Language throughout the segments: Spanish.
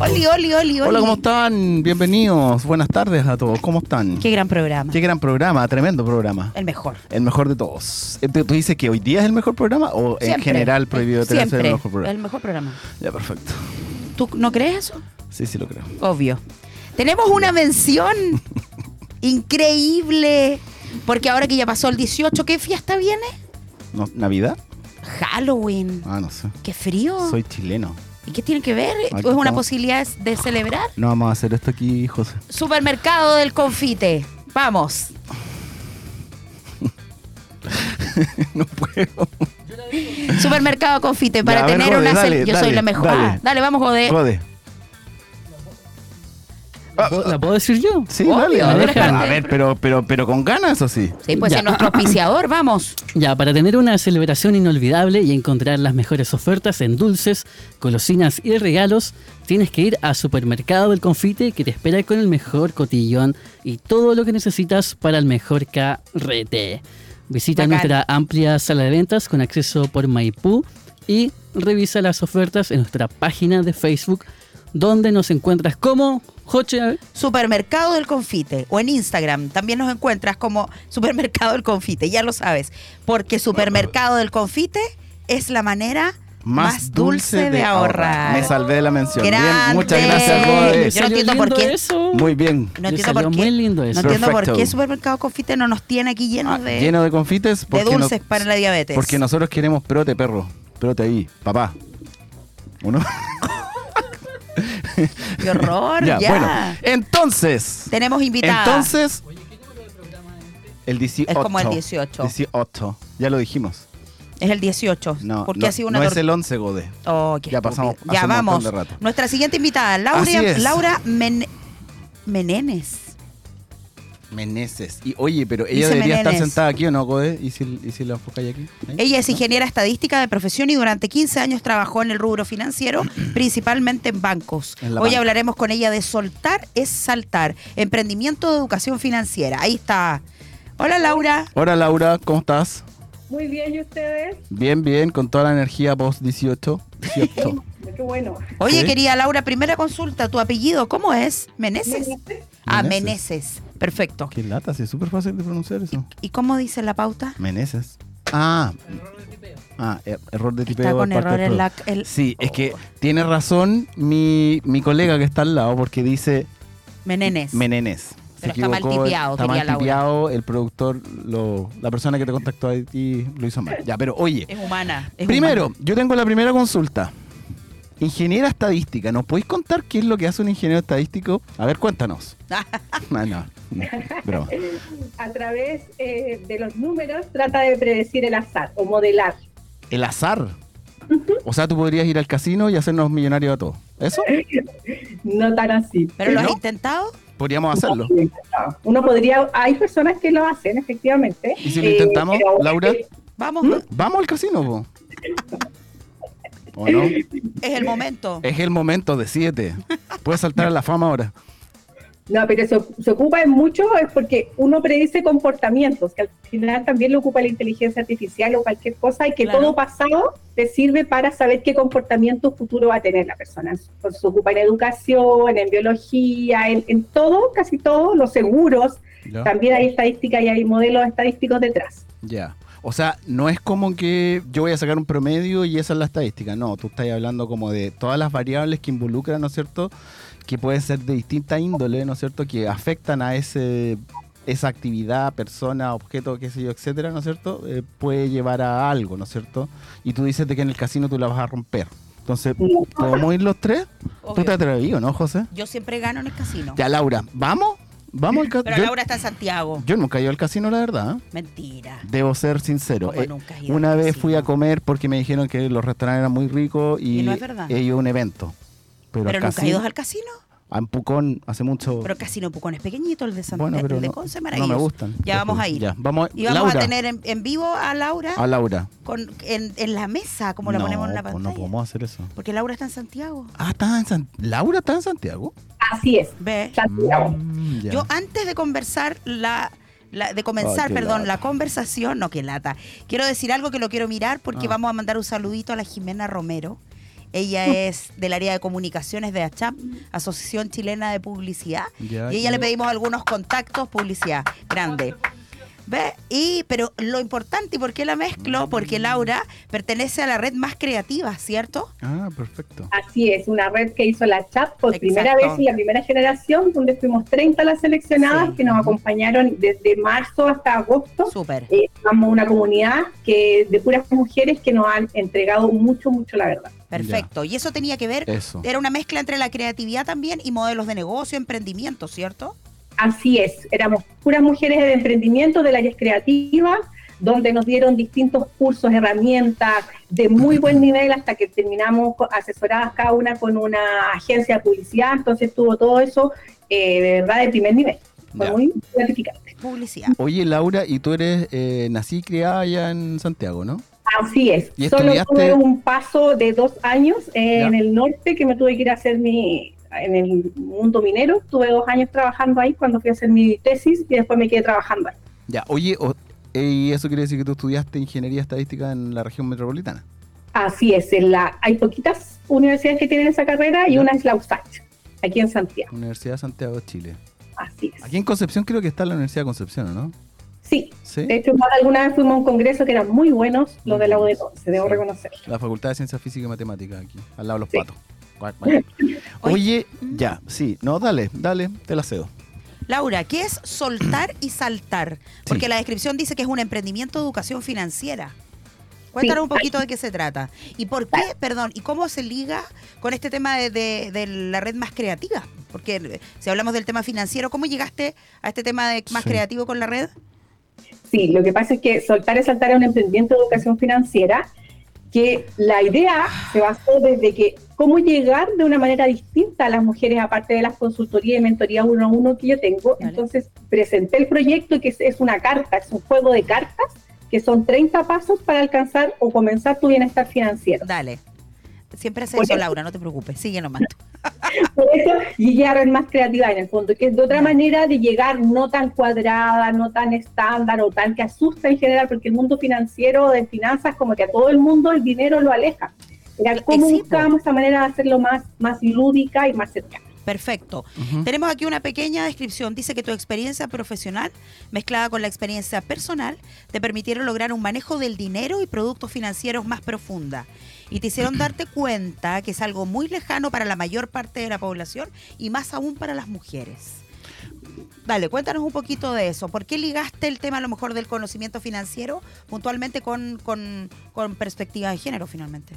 Oli, oli, oli, oli. Hola, ¿cómo están? Bienvenidos. Buenas tardes a todos. ¿Cómo están? Qué gran programa. Qué gran programa, tremendo programa. El mejor. El mejor de todos. Eh, ¿Tú tú dices que hoy día es el mejor programa o en general prohibido tener el mejor programa? El mejor programa. Ya, perfecto. ¿Tú no crees eso? Sí, sí lo creo. Obvio. Tenemos una mención increíble. Porque ahora que ya pasó el 18, ¿qué fiesta viene? No, ¿Navidad? Halloween. Ah, no sé. Qué frío. Soy chileno. ¿Y qué tiene que ver? ¿Es una posibilidad de celebrar? No vamos a hacer esto aquí, José. Supermercado del confite. Vamos. no puedo. Supermercado confite para Ya, a ver, tener Jode, una dale, Yo soy la mejor. dale. Ah, dale, vamos, joder. Jode. ¿La puedo- ¿La puedo decir yo? Sí, Obvio, dale. A ver, a ver, pero, pero, pero con ganas, eso sí. Sí, pues Ya. es nuestro auspiciador, vamos. Ya, para tener una celebración inolvidable y encontrar las mejores ofertas en dulces, golosinas y regalos, tienes que ir a Supermercado del Confite que te espera con el mejor cotillón y todo lo que necesitas para el mejor carrete. Visita Bacán. nuestra amplia sala de ventas con acceso por Maipú y revisa las ofertas en nuestra página de Facebook donde nos encuentras como Joche. a ver. Supermercado del Confite o en Instagram también nos encuentras como Supermercado del Confite, ya lo sabes, porque Supermercado del Confite es la manera más, dulce, de ahorrar. Me salvé de la mención. Bien, muchas gracias. Yo no entiendo por qué. eso. Muy bien. No entiendo por qué. muy lindo eso. No entiendo por qué Supermercado Confite no nos tiene aquí llenos Ah, de, lleno de confites. de dulces no- para la diabetes. Porque nosotros queremos prote, perro. Prote ahí, papá. ¿Uno? ¡Qué horror! ya. ya, bueno. Entonces. Tenemos invitada. Entonces. El 18. Es como el 18. 18. Ya lo dijimos. Es el 18. No, porque no, ha sido una no es el 11, Gode. Oh, qué Ya estúpido. pasamos Ya vamos. de rato. Nuestra siguiente invitada, Laura, es. Laura Men- Menenes. Meneses. Y oye, pero ella Dice debería estar sentada aquí o no, Gode. ¿Y si, y si la enfocáis aquí? Ahí. Ella es ingeniera estadística de profesión y durante 15 años trabajó en el rubro financiero, principalmente en bancos. En la Hoy banca. hablaremos con ella de soltar es saltar, emprendimiento de educación financiera. Ahí está. Hola Laura. Hola, Laura. ¿Cómo estás? Muy bien, ¿y ustedes? Bien, bien. Con toda la energía post 18. 18. Qué bueno. Oye, Sí. querida Laura, primera consulta. ¿Tu apellido cómo es? ¿Meneses? Ah, Meneses. Meneses. Perfecto. Qué lata, sí, es súper fácil de pronunciar eso. ¿Y cómo dice la pauta? Meneses. Ah. Ah, er- error de tipeo. Está con de parte error del en la... el- Sí, es que tiene razón mi, mi colega que está al lado porque dice Menenes. Menenes. Se Pero está mal tipeado, Está mal el productor, lo, la persona que te contactó a ti lo hizo mal. Ya, pero oye, Es humana. es primero, humana. yo tengo la primera consulta. Ingeniera estadística, ¿nos podéis contar qué es lo que hace un ingeniero estadístico? A ver, cuéntanos. No, no, no, broma. A través eh, de los números trata de predecir el azar o modelar. El azar. O sea, tú podrías ir al casino y hacernos millonarios a todos. ¿Eso? No tan así. ¿Pero lo has ¿No? intentado? Podríamos hacerlo. Uno podría, hay personas que lo hacen, efectivamente. ¿Y si lo Eh, intentamos, pero- Laura? Vamos, Vamos al casino, po. ¿O no? es el momento. Es el momento, decídete. Puedes saltar a la fama ahora. No, pero se, se ocupa en mucho es porque uno predice comportamientos, que al final también lo ocupa la inteligencia artificial o cualquier cosa, y que Claro. todo pasado te sirve para saber qué comportamiento futuro va a tener la persona. Entonces, se ocupa en educación, en biología, en, en todo, casi todo, los seguros. ¿Ya? También hay estadística y hay modelos estadísticos detrás. Ya. O sea, no es como que yo voy a sacar un promedio y esa es la estadística. No, tú estás hablando como de todas las variables que involucran, ¿no es cierto? Que pueden ser de distinta índole, ¿no es cierto? Que afectan a ese esa actividad, persona, objeto, qué sé yo, etcétera, ¿no es cierto? Eh, puede llevar a algo, ¿no es cierto? Y tú dices de que en el casino tú la vas a romper. Entonces, ¿podemos ir los tres? ¿Tú Obvio. te atrevías, no, José? Yo siempre gano en el casino. Ya, Laura, ¿vamos? ¿Vamos al Pero casino? Laura está en Santiago. Yo nunca he ido al casino, la verdad. Mentira. Debo ser sincero. ¿Cómo Eh, nunca has ido una vez casino? fui a comer porque me dijeron que los restaurantes eran muy ricos y, Y no es verdad. he ido a un evento. Pero, ¿Pero nunca has casino, ido al casino? A en Pucón hace mucho. Pero Casino Pucón es pequeñito, el de Santiago. bueno, pero el de no, Conce es no maravilloso. me gustan. Ya vamos a ir. Ya, vamos. Y vamos Laura, a tener en, en vivo a Laura a Laura. con, en, en la mesa, como la no, ponemos en la pues pantalla. no podemos hacer eso. Porque Laura está en Santiago. Ah, está en San... Laura está en Santiago. Así es. Ve. Santiago. Mm. Yo antes de conversar la, la- de comenzar, perdón, lata. la conversación, no que lata. Quiero decir algo que lo quiero mirar porque Ah. vamos a mandar un saludito a la Jimena Romero. Ella es del área de comunicaciones de ACHAP, Asociación Chilena de Publicidad. Ya, y ella ya. le pedimos algunos contactos, publicidad grande. ¿Ve? Y, pero lo importante, ¿y por qué la mezclo? Porque Laura pertenece a la red más creativa, ¿cierto? Ah, perfecto. Así es, una red que hizo la CHAP por Exacto. primera vez en la primera generación, donde fuimos 30 las seleccionadas Sí. que nos acompañaron desde marzo hasta agosto. Súper. Eh, somos una comunidad que de puras mujeres que nos han entregado mucho, mucho la verdad. Perfecto. Y eso tenía que ver, Eso. era una mezcla entre la creatividad también y modelos de negocio, emprendimiento, ¿cierto? Así es, éramos puras mujeres de emprendimiento del área creativa, donde nos dieron distintos cursos, herramientas de muy buen nivel hasta que terminamos asesoradas cada una con una agencia de publicidad, entonces tuvo todo eso eh, de verdad de primer nivel. Fue Ya. muy gratificante. Publicidad. Oye, Laura, y tú eres eh, nací y criada allá en Santiago, ¿no? Así es. ¿Y Solo estudiaste- tuve un paso de dos años eh, Ya. en el norte que me tuve que ir a hacer mi en el mundo minero. Tuve dos años trabajando ahí cuando fui a hacer mi tesis y después me quedé trabajando ahí. Ya, oye, o- eh, ¿y eso quiere decir que tú estudiaste ingeniería estadística en la región metropolitana? Así es. En la, hay poquitas universidades que tienen esa carrera y Ya. una es la USACH, aquí en Santiago. Universidad de Santiago de Chile. Así es. Aquí en Concepción creo que está la Universidad de Concepción, ¿o ¿no? Sí. Sí. De hecho, alguna vez fuimos a un congreso que eran muy buenos, los de la UD11, debo Sí. reconocer. La Facultad de Ciencias Físicas y Matemáticas aquí, al lado de los Sí. patos. Oye, ya, sí, no, dale, dale, te la cedo. Laura, ¿qué es soltar y saltar? Porque Sí. la descripción dice que es un emprendimiento de educación financiera. Cuéntanos Sí. un poquito de qué se trata. ¿Y por qué, perdón, y cómo se liga con este tema de, de- de la red más creativa? Porque eh, si hablamos del tema financiero, ¿cómo llegaste a este tema de más Sí. creativo con la red? Sí, lo que pasa es que Soltar es Saltar es un emprendimiento de educación financiera que la idea se basó desde que cómo llegar de una manera distinta a las mujeres, aparte de las consultorías y mentorías uno a uno que yo tengo. Vale. Entonces presenté el proyecto que es, es una carta, es un juego de cartas que son 30 pasos para alcanzar o comenzar tu bienestar financiero. Dale. Siempre hace eso, Laura, no te preocupes. Sigue nomás. Por eso llegué a red más creativa en el fondo, que es de otra manera de llegar no tan cuadrada, no tan estándar o tan que asusta en general, porque el mundo financiero de finanzas, como que a todo el mundo el dinero lo aleja. Era cómo po. buscábamos esa manera de hacerlo más, más lúdica y más cercana. Perfecto. Tenemos aquí una pequeña descripción. Dice que tu experiencia profesional, mezclada con la experiencia personal, te permitieron lograr un manejo del dinero y productos financieros más profunda. Y te hicieron darte cuenta que es algo muy lejano para la mayor parte de la población y más aún para las mujeres. Dale, cuéntanos un poquito de eso. ¿Por qué ligaste el tema a lo mejor del conocimiento financiero puntualmente con, con, con perspectiva de género finalmente?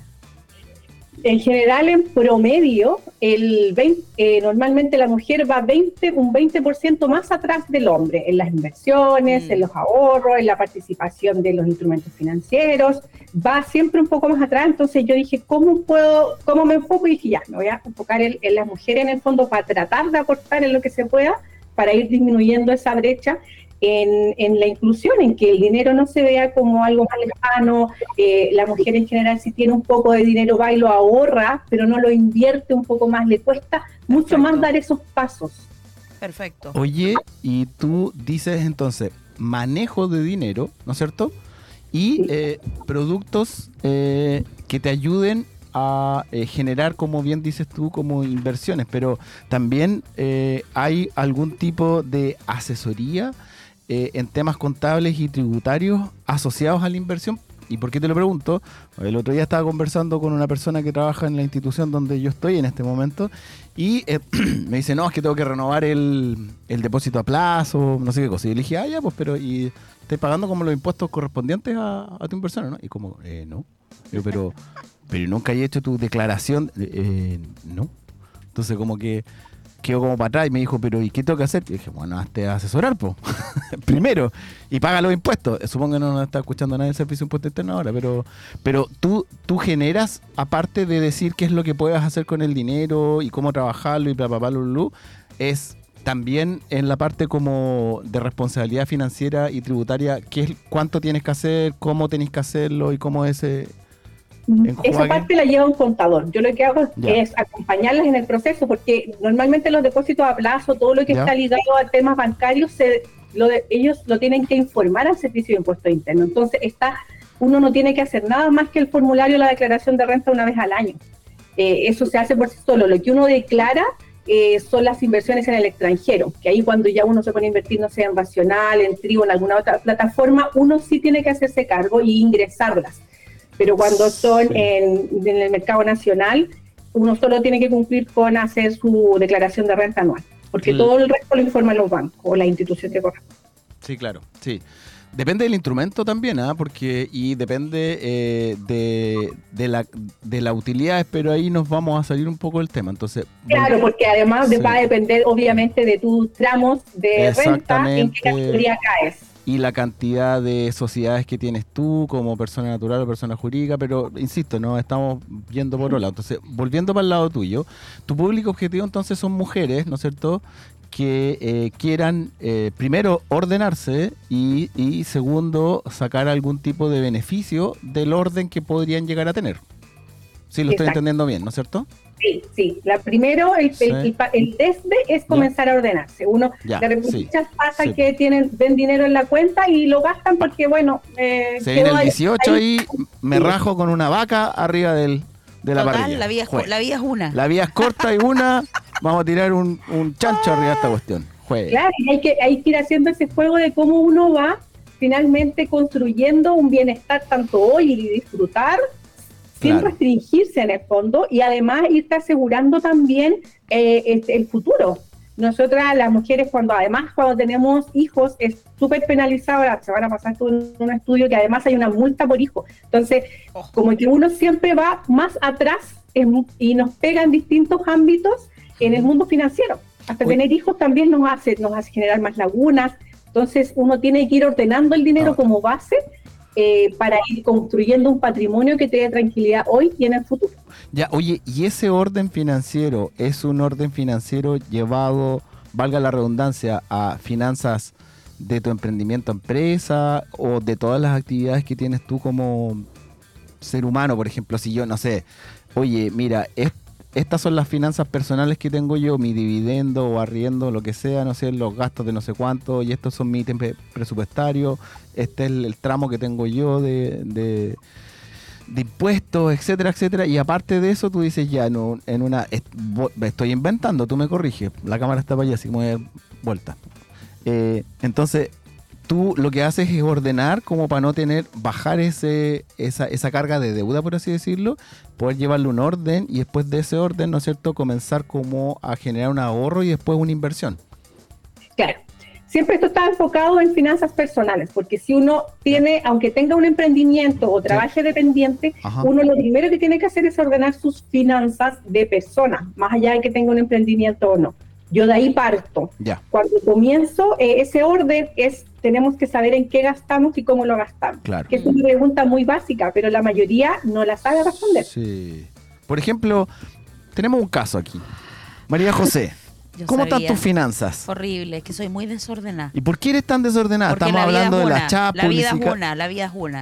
En general, en promedio, el 20, eh, normalmente la mujer va 20, un 20% más atrás del hombre en las inversiones, Mm. en los ahorros, en la participación de los instrumentos financieros, va siempre un poco más atrás. Entonces yo dije, ¿cómo puedo, cómo me enfoco? Y dije, ya, me voy a enfocar en, en las mujeres en el fondo para tratar de aportar en lo que se pueda para ir disminuyendo esa brecha en, en la inclusión, en que el dinero no se vea como algo más lejano, eh, la mujer en general si tiene un poco de dinero va y lo ahorra, pero no lo invierte un poco más, le cuesta mucho Perfecto. más dar esos pasos. Perfecto. Oye, y tú dices entonces manejo de dinero, ¿no es cierto? Y Sí. eh, productos eh, que te ayuden a eh, generar, como bien dices tú, como inversiones, pero también eh, hay algún tipo de asesoría eh, en temas contables y tributarios asociados a la inversión. ¿Y por qué te lo pregunto? El otro día estaba conversando con una persona que trabaja en la institución donde yo estoy en este momento y eh, me dice, no, es que tengo que renovar el, el depósito a plazo, no sé qué cosa. Y le dije, ah, ya, pues, pero ¿y estás pagando como los impuestos correspondientes a, a tu inversión, no? Y como, eh, no. Pero, pero nunca he hecho tu declaración, eh, no. Entonces, como que quedó como para atrás y me dijo, pero ¿y qué tengo que hacer? Y dije, bueno, hazte asesorar, po. Primero, y paga los impuestos. Eh, Supongo que no nos está escuchando nadie del Servicio de Impuesto Interno ahora, pero, pero tú, tú generas, aparte de decir qué es lo que puedes hacer con el dinero y cómo trabajarlo y bla, bla, bla, es también en la parte como de responsabilidad financiera y tributaria, qué es, cuánto tienes que hacer, cómo tenés que hacerlo y cómo es Esa parte la lleva un contador. Yo lo que hago Ya. es acompañarlas en el proceso, porque normalmente los depósitos a plazo, todo lo que Ya. está ligado a temas bancarios, se, lo de- ellos lo tienen que informar al Servicio de Impuestos Internos. Entonces, está, uno no tiene que hacer nada más que el formulario, la declaración de renta una vez al año. eh, eso se hace por sí solo. Lo que uno declara eh, son las inversiones en el extranjero, que ahí cuando ya uno se pone a invertir, no sé, en Racional, en Trigo, en alguna otra plataforma, uno sí tiene que hacerse cargo y ingresarlas. Pero cuando son en, el mercado nacional, uno solo tiene que cumplir con hacer su declaración de renta anual, porque todo el resto lo informan los bancos o la institución que corresponde. Sí, claro, sí. Depende del instrumento también, ¿ah? Porque, y depende eh, de, de, la, de la utilidad, pero ahí nos vamos a salir un poco del tema. Entonces, claro, porque además va a depender obviamente de tus tramos de renta, en qué categoría caes. Y la cantidad de sociedades que tienes tú como persona natural o persona jurídica, pero insisto, no estamos yendo por otro lado. Entonces, volviendo para el lado tuyo, tu público objetivo entonces son mujeres, ¿no es cierto? que eh, quieran, eh, primero, ordenarse y, y, segundo, sacar algún tipo de beneficio del orden que podrían llegar a tener. Sí, lo estoy entendiendo bien, ¿no es cierto? Sí, sí. La primero, el, el, desde es comenzar a ordenarse. Uno, ya, de muchas pasa que tienen, ven dinero en la cuenta y lo gastan porque, bueno... Eh, Se viene el 18 y me rajo con una vaca arriba del, de la parrilla. La vida, es, la vida es una. La vida es corta y una vamos a tirar un, chancho arriba de esta cuestión. Claro, hay que, hay que ir haciendo ese juego de cómo uno va finalmente construyendo un bienestar tanto hoy y disfrutar sin restringirse en el fondo y además irte asegurando también eh, este, el futuro. Nosotras, las mujeres, cuando además cuando tenemos hijos, es súper penalizado, se van a pasar en un estudio que además hay una multa por hijo. Entonces, oh. como que uno siempre va más atrás y nos pega en distintos ámbitos en el mundo financiero. Hasta tener hijos también nos hace, nos hace generar más lagunas. Entonces uno tiene que ir ordenando el dinero como base eh, para ir construyendo un patrimonio que te dé tranquilidad hoy y en el futuro. Ya, oye, ¿y ese orden financiero es un orden financiero llevado, valga la redundancia, a finanzas de tu emprendimiento empresa o de todas las actividades que tienes tú como ser humano? Por ejemplo, si yo, no sé, oye, mira, esto estas son las finanzas personales que tengo yo, mi dividendo o arriendo, lo que sea, no sé, los gastos de no sé cuánto, y estos son mis ítems presupuestarios, este es el, tramo que tengo yo de, de, impuestos, etcétera, etcétera. Y aparte de eso, tú dices ya, no, en una, estoy inventando, tú me corriges, la cámara está para allá, así como de vuelta. Eh, entonces, tú lo que haces es ordenar como para no tener, bajar ese, esa, esa carga de deuda, por así decirlo, poder llevarle un orden y después de ese orden, ¿no es cierto?, comenzar como a generar un ahorro y después una inversión. Claro. Siempre esto está enfocado en finanzas personales, porque si uno tiene, aunque tenga un emprendimiento o trabaje dependiente, uno lo primero que tiene que hacer es ordenar sus finanzas de persona, más allá de que tenga un emprendimiento o no. Yo de ahí parto. Cuando comienzo, eh, ese orden es, tenemos que saber en qué gastamos y cómo lo gastamos. Claro. Que es una pregunta muy básica, pero la mayoría no la sabe responder. Sí. Por ejemplo, tenemos un caso aquí. María José. ¿Cómo están tus finanzas? Horrible, es que soy muy desordenada. ¿Y por qué eres tan desordenada? Estamos hablando de la chapa. La vida es una, la vida es una.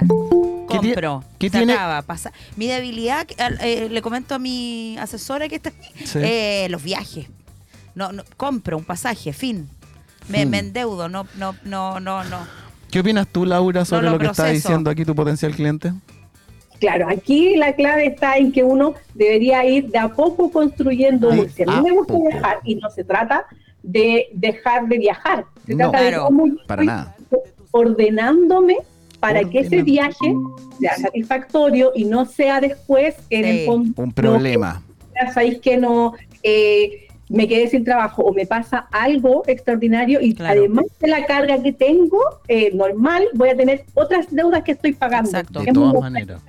Compro, ¿Qué se tiene? acaba, pasa. Mi debilidad, eh, le comento a mi asesora que está aquí, eh, los viajes no, no compro un pasaje, fin. Me, me, endeudo, no, no, no, no, no. ¿Qué opinas tú, Laura, sobre lo, que está diciendo aquí tu potencial cliente? Claro, aquí la clave está en que uno debería ir de a poco construyendo un A mí me gusta viajar y no se trata de dejar de viajar. Se trata de cómo para nada. ordenándome para que ese viaje sea satisfactorio y no sea después en el fondo un problema. No, sabéis que no eh, me quedé sin trabajo o me pasa algo extraordinario y además de la carga que tengo eh, normal, voy a tener otras deudas que estoy pagando. Exacto. De todas maneras.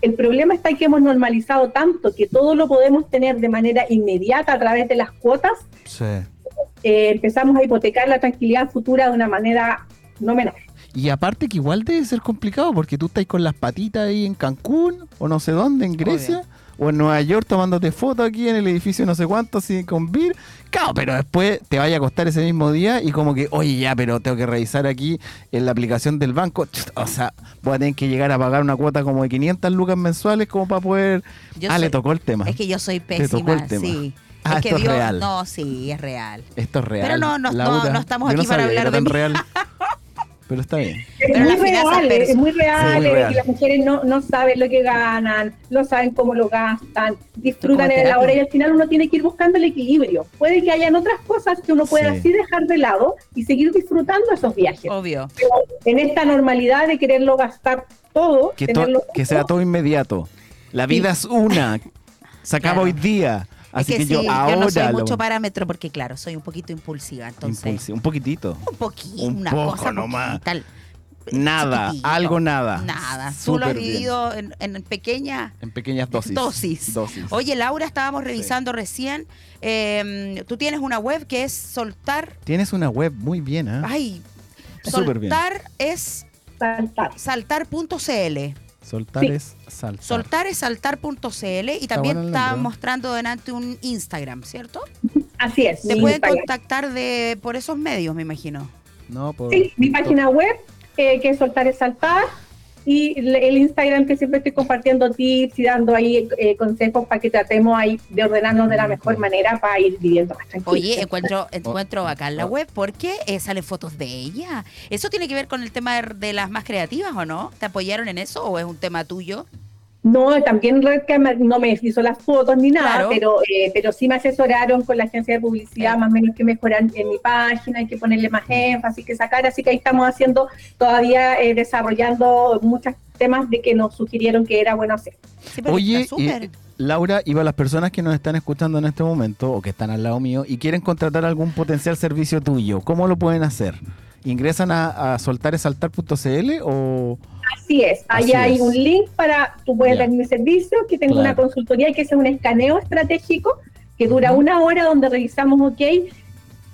El problema está en que hemos normalizado tanto que todo lo podemos tener de manera inmediata a través de las cuotas. Sí. Eh, empezamos a hipotecar la tranquilidad futura de una manera no menor. Y aparte que igual debe ser complicado porque tú estás con las patitas ahí en Cancún o no sé dónde, en Grecia o en Nueva York tomándote fotos aquí en el edificio no sé cuánto, así con BIR. Claro, pero después te vaya a costar ese mismo día y como que, oye, ya, pero tengo que revisar aquí en la aplicación del banco. O sea, voy a tener que llegar a pagar una cuota como de 500 lucas mensuales como para poder... ah, le tocó el tema. Es que yo soy pésima, sí. Ah, es esto es real. No, sí, es real. Esto es real. Pero no, no, no, estamos aquí para hablar de real. pero está bien. Es Pero muy real, es muy real, Sí, muy eh, real. y las mujeres no, no saben lo que ganan, no saben cómo lo gastan, disfrutan en la hora y al final uno tiene que ir buscando el equilibrio. Puede que hayan otras cosas que uno pueda Sí. así dejar de lado y seguir disfrutando esos viajes. Obvio. Pero en esta normalidad de quererlo gastar todo, Que, to- que sea todo inmediato. La vida es una. Se acaba Claro. hoy día. Así es que, que, yo sí, ahora. yo no soy lo- mucho parámetro porque, claro, soy un poquito impulsiva. Entonces, un poquitito. un poquito, Un una poco cosa nomás. poquita, Nada, chiquitito. algo nada. Nada. Tú lo has bien. vivido en, en pequeñas En pequeñas dosis. dosis. Dosis. Oye, Laura, estábamos revisando recién. eh, tú tienes una web que es soltar. Tienes una web muy bien, ¿eh? Ay, Súper bien. soltar es saltar. Soltar Sí. es saltar. Soltar es saltar.cl y también está mostrando delante un Instagram, ¿cierto? Así es. Se mi pueden Instagram. contactar de por esos medios, me imagino. No, por, Sí, mi página web, eh, que es Soltar es Saltar, y le- el Instagram que siempre estoy compartiendo tips y dando ahí eh, consejos para que tratemos ahí de ordenarnos de la mejor manera para ir viviendo más tranquilos. Oye, encuentro, encuentro bacán la oh. web porque eh, salen fotos de ella. ¿Eso tiene que ver con el tema de, de las más creativas o no? ¿Te apoyaron en eso o es un tema tuyo? No, también no me hizo las fotos ni nada, Claro. pero eh, pero sí me asesoraron con la agencia de publicidad, más o menos que mejoran en mi página, hay que ponerle más énfasis, que sacar, así que ahí estamos haciendo, todavía eh, desarrollando muchos temas de que nos sugirieron que era bueno hacer. Sí, Oye, Laura, y para las personas que nos están escuchando en este momento o que están al lado mío y quieren contratar algún potencial servicio tuyo, ¿cómo lo pueden hacer? ¿Ingresan a, a soltaresaltar.cl o...? Así es, ahí Así hay es. un link para, tú puedes ver mi servicio, que tengo Claro. una consultoría que es un escaneo estratégico que dura Ujú. una hora donde revisamos, ok,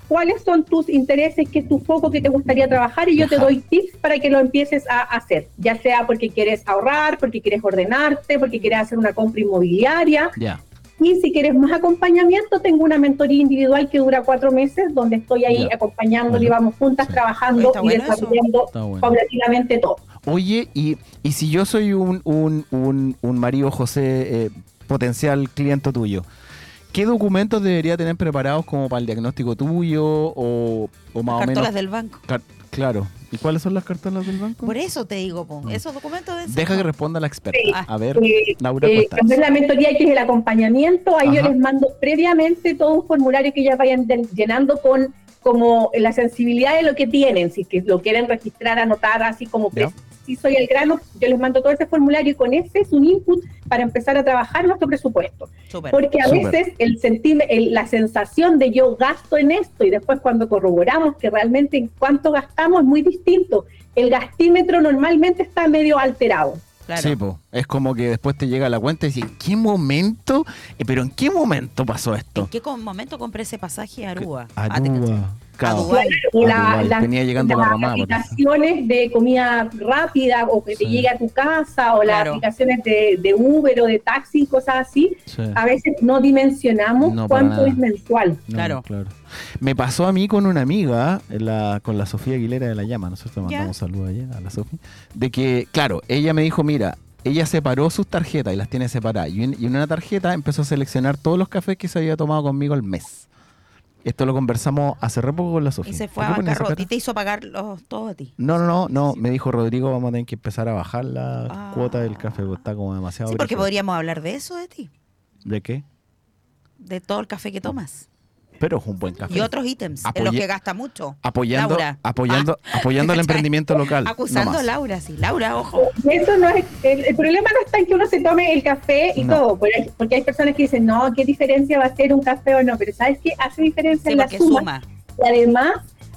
cuáles son tus intereses, qué es tu foco que te gustaría trabajar y yo te Ajá. doy tips para que lo empieces a hacer, ya sea porque quieres ahorrar, porque quieres ordenarte, porque quieres hacer una compra inmobiliaria Ya. y si quieres más acompañamiento, tengo una mentoría individual que dura cuatro meses donde estoy ahí Ya. acompañándole Bueno, vamos juntas sí. trabajando y desarrollando paulatinamente todo. Oye, y, y si yo soy un, un, un, un Mario José eh, potencial cliente tuyo, ¿qué documentos debería tener preparados como para el diagnóstico tuyo o, o más o Cartolas menos? del banco. Car- claro. ¿Y cuáles son las cartolas del banco? Por eso te digo, po, Mm. esos documentos de Deja que responda la experta. Sí. A ver, Eh, Laura, Eh, la mentoría que es el acompañamiento, ahí yo les mando previamente todo un formulario que ellas vayan llenando con como la sensibilidad de lo que tienen, si es que lo quieren registrar, anotar así como Ya. Preciso y al grano, yo les mando todo ese formulario y con ese es un input para empezar a trabajar nuestro presupuesto. Porque a veces el sentir, el- la sensación de yo gasto en esto y después cuando corroboramos que realmente en cuánto gastamos es muy distinto. El gastímetro normalmente está medio alterado. Claro. Sí, po. es como que después te llega la cuenta y dices, ¿en qué momento? Eh, ¿Pero en qué momento pasó esto? ¿En qué momento compré ese pasaje a Aruba? Ah. Aruba. A Claro. Dubái. O A la- Dubái. las- Venía llegando las la ramada, por eso. aplicaciones de comida rápida o que te llegue a tu casa o las aplicaciones de, de Uber o de taxi, cosas así, Sí. a veces no dimensionamos No, cuánto es mensual. No, Claro. claro. Me pasó a mí con una amiga, la, con la Sofía Aguilera de la Llama, nosotros Ya. mandamos saludos allá a la Sofía, de que, claro, ella me dijo, mira, ella separó sus tarjetas y las tiene separadas. Y en, y en una tarjeta empezó a seleccionar todos los cafés que se había tomado conmigo al mes. Esto lo conversamos hace re poco con la Sofía. Y se fue ¿Por a bancarrota y te hizo pagar los, todos a ti. No, no, no, no, me dijo Rodrigo, vamos a tener que empezar a bajar la Ah. cuota del café, porque está como demasiado... Sí, porque podríamos hablar de eso de ti, ¿De qué? de todo el café que tomas Pero es un buen café. y otros ítems en los Apoye- que gasta mucho. Apoyando, Laura. apoyando, Ah, apoyando el emprendimiento local. Acusando a Laura, sí. Laura, ojo. Eso no es, el, el problema no está en que uno se tome el café y No. todo, porque hay, porque hay personas que dicen, no, ¿qué diferencia va a ser un café o no? Pero ¿sabes qué? Hace diferencia Sí, en la suma. suma. Y además,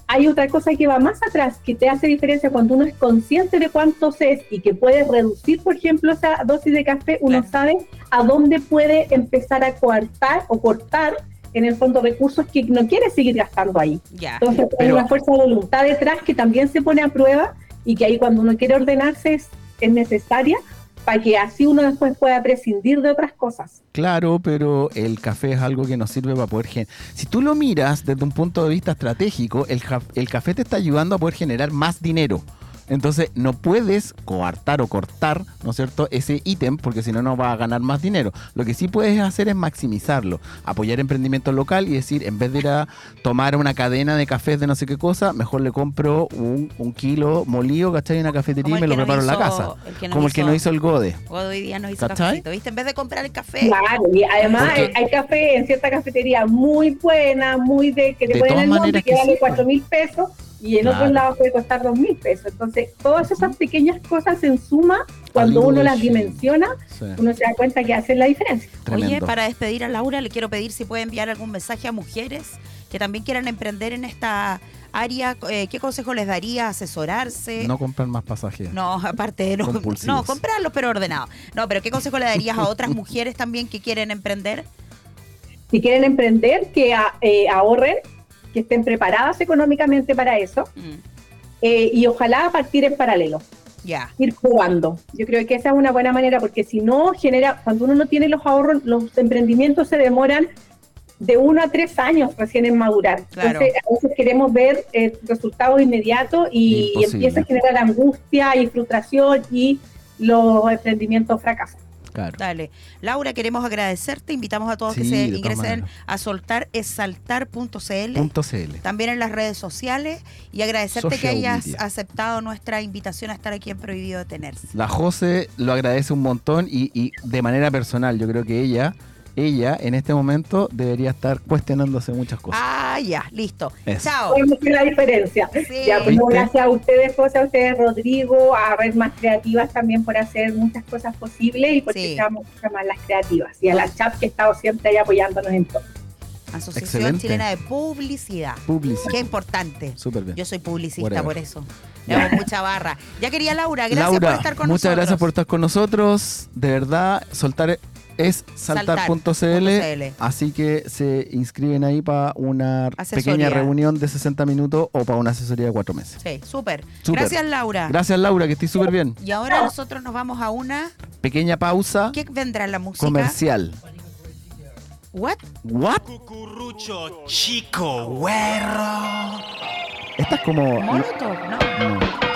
hay otra cosa que va más atrás, que te hace diferencia cuando uno es consciente de cuántos es y que puede reducir, por ejemplo, esa dosis de café, uno Claro. sabe a dónde puede empezar a coartar o cortar, en el fondo, recursos que no quiere seguir gastando ahí. Ya. Entonces, hay Pero- una fuerza de voluntad detrás que también se pone a prueba y que ahí cuando uno quiere ordenarse es, es necesaria para que así uno después pueda prescindir de otras cosas. Claro, pero el café es algo que nos sirve para poder... gen- Si tú lo miras desde un punto de vista estratégico, el, ja- el café te está ayudando a poder generar más dinero. Entonces no puedes coartar o cortar, ¿no es cierto?, ese ítem porque si no, no vas a ganar más dinero. Lo que sí puedes hacer es maximizarlo, apoyar emprendimiento local y decir, en vez de ir a tomar una cadena de cafés de no sé qué cosa, mejor le compro un, un kilo molido, ¿cachai? En una cafetería y me lo preparo en la casa. el que nos Como el que no hizo el Gode. Godo hoy día nos hizo cafecito, ¿viste? En vez de comprar el café. Claro, y además Porque- hay, hay café en cierta cafetería muy buena, muy de que te De ponen el nombre que que vale sí, pues. 4 mil pesos y en Claro. otros lados puede costar 2 mil pesos. Entonces, todas esas pequeñas cosas en suma, cuando uno las dimensiona, Sí, uno se da cuenta que hacen la diferencia. tremendo. Oye, para despedir a Laura, le quiero pedir si puede enviar algún mensaje a mujeres que también quieran emprender en esta área. Eh, ¿Qué consejo les daría? ¿Asesorarse? No comprar más pasajes. No, aparte de no, no, comprarlos, pero ordenado. No, pero ¿qué consejo le darías a otras mujeres también que quieren emprender? Si quieren emprender, que a- eh, ahorren, que estén preparadas económicamente para eso Mm, eh, y ojalá partir en paralelo. ya. ir jugando. Yo creo que esa es una buena manera porque si no genera, cuando uno no tiene los ahorros, los emprendimientos se demoran de uno a tres años recién en madurar. Claro. Entonces, a veces queremos ver eh, resultados inmediatos y, empieza a generar angustia y frustración y los emprendimientos fracasan. Claro. Dale. Laura, queremos agradecerte. Invitamos a todos que se ingresen a soltaresaltar.cl. También en las redes sociales y agradecerte que hayas media. aceptado nuestra invitación a estar aquí en Prohibido Detenerse. La Jose lo agradece un montón y, y de manera personal, yo creo que ella, ella en este momento debería estar cuestionándose muchas cosas. Ah, ya, listo. Eso. Chao. Podemos ver la diferencia. Sí. Ya, pues, gracias a ustedes, José, a ustedes, Rodrigo, a Red Más Creativas también por hacer muchas cosas posibles y porque Sí. muchas más las creativas. Y a la chat que ha estado siempre ahí apoyándonos en todo. Asociación Excelente. Chilena de Publicidad. Publicidad. Qué importante. Súper bien. Yo soy publicista Whatever. por eso. Le hago mucha barra. Ya quería Laura, gracias Laura, por estar con muchas nosotros. gracias por estar con nosotros. De verdad, soltar es saltar.cl. Así que se inscriben ahí para una Asesoría. pequeña reunión de 60 minutos o para una asesoría de cuatro meses. Sí, súper. Gracias, Laura. Gracias, Laura, que estés súper bien. Y ahora nosotros nos vamos a una. Pequeña pausa ¿Qué vendrá la música? comercial. ¿What? ¿What? Cucurucho chico güero. Esta es como. Molotov, ¿no? No.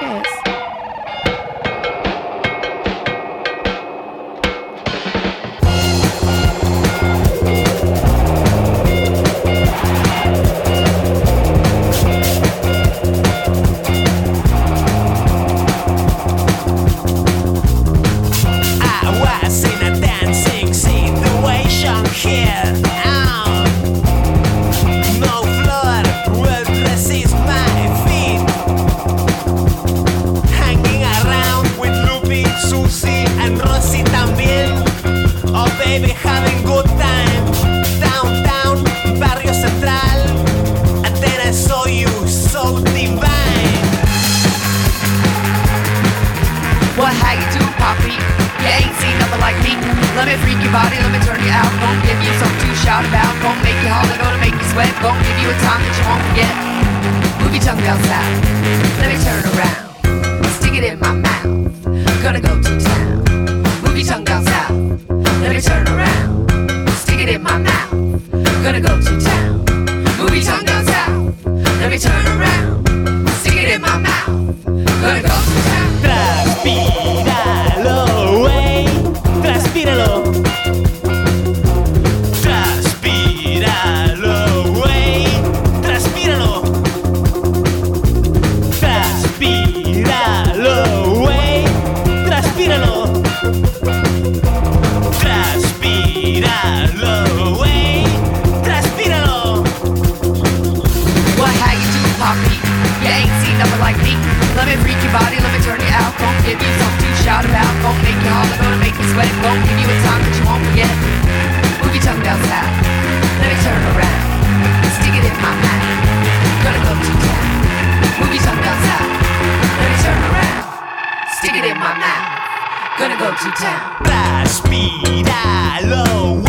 Nothing like me. Let me freak your body, let me turn you out. Gonna give you something to shout about. Gonna make you holler, gonna make you sweat. Gonna give you a time that you won't forget. Move your tongue down south. Let me turn around. Stick it in my mouth. Gonna go to town. Move your tongue down south. Let me turn around. Stick it in my mouth. Gonna go to town. Transpíralo, wey, transpíralo.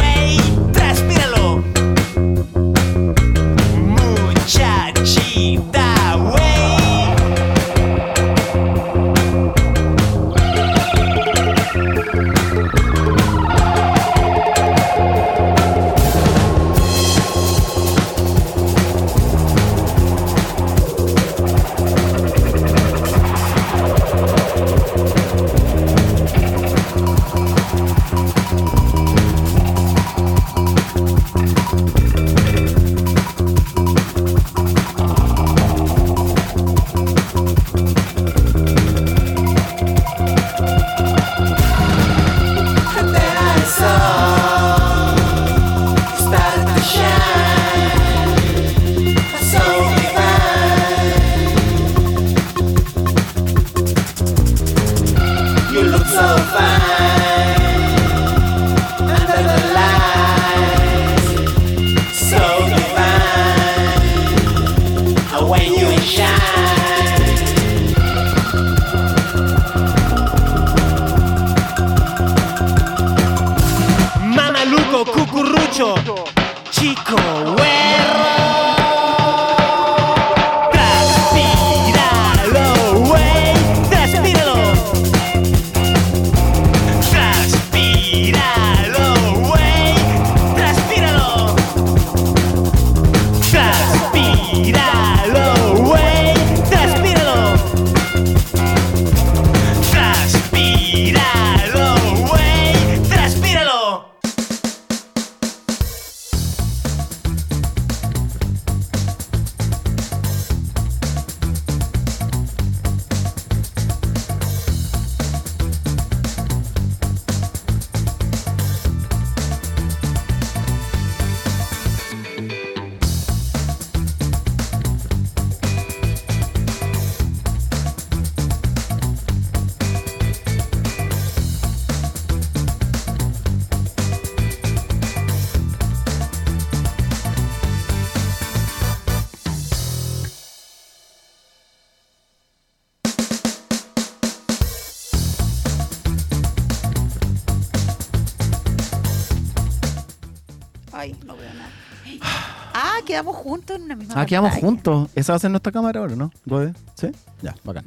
Ah, quedamos juntos. Esa va a ser nuestra cámara ahora, ¿no? ¿Gode? ¿Sí? Ya, bacán.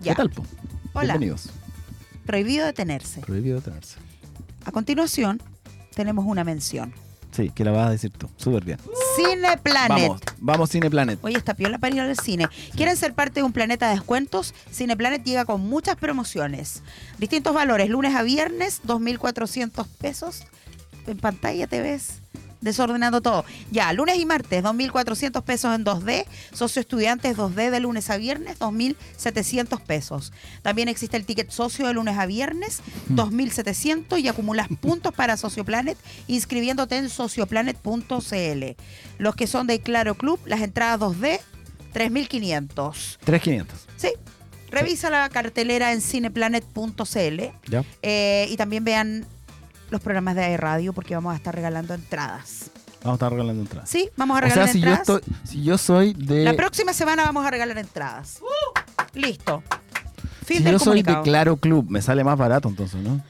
Ya. ¿Qué tal, po? Hola. Bienvenidos. Prohibido detenerse. Prohibido detenerse. A continuación, tenemos una mención. Sí, que la vas a decir tú. Súper bien. Cineplanet. Vamos, vamos Cineplanet. Oye, está piola para ir al cine. ¿Quieren ser parte de un planeta de descuentos? Cineplanet llega con muchas promociones. Distintos valores, lunes a viernes, 2.400 pesos. En pantalla te ves desordenando todo. Ya, lunes y martes, 2.400 pesos en 2D. Socio estudiantes 2D de lunes a viernes, 2.700 pesos. También existe el ticket socio de lunes a viernes, 2.700 y acumulas puntos para Socioplanet inscribiéndote en socioplanet.cl. Los que son de Claro Club, las entradas 2D, 3.500. 3500. Sí. Revisa la cartelera en cineplanet.cl eh, y también vean los programas de radio porque vamos a estar regalando entradas. Vamos a estar regalando entradas. Sí, vamos a O regalar sea, si yo, entradas. estoy, si yo soy de. La próxima semana vamos a regalar entradas. Listo. Fin si del yo soy de comunicado. Claro Club, me sale más barato entonces, ¿no?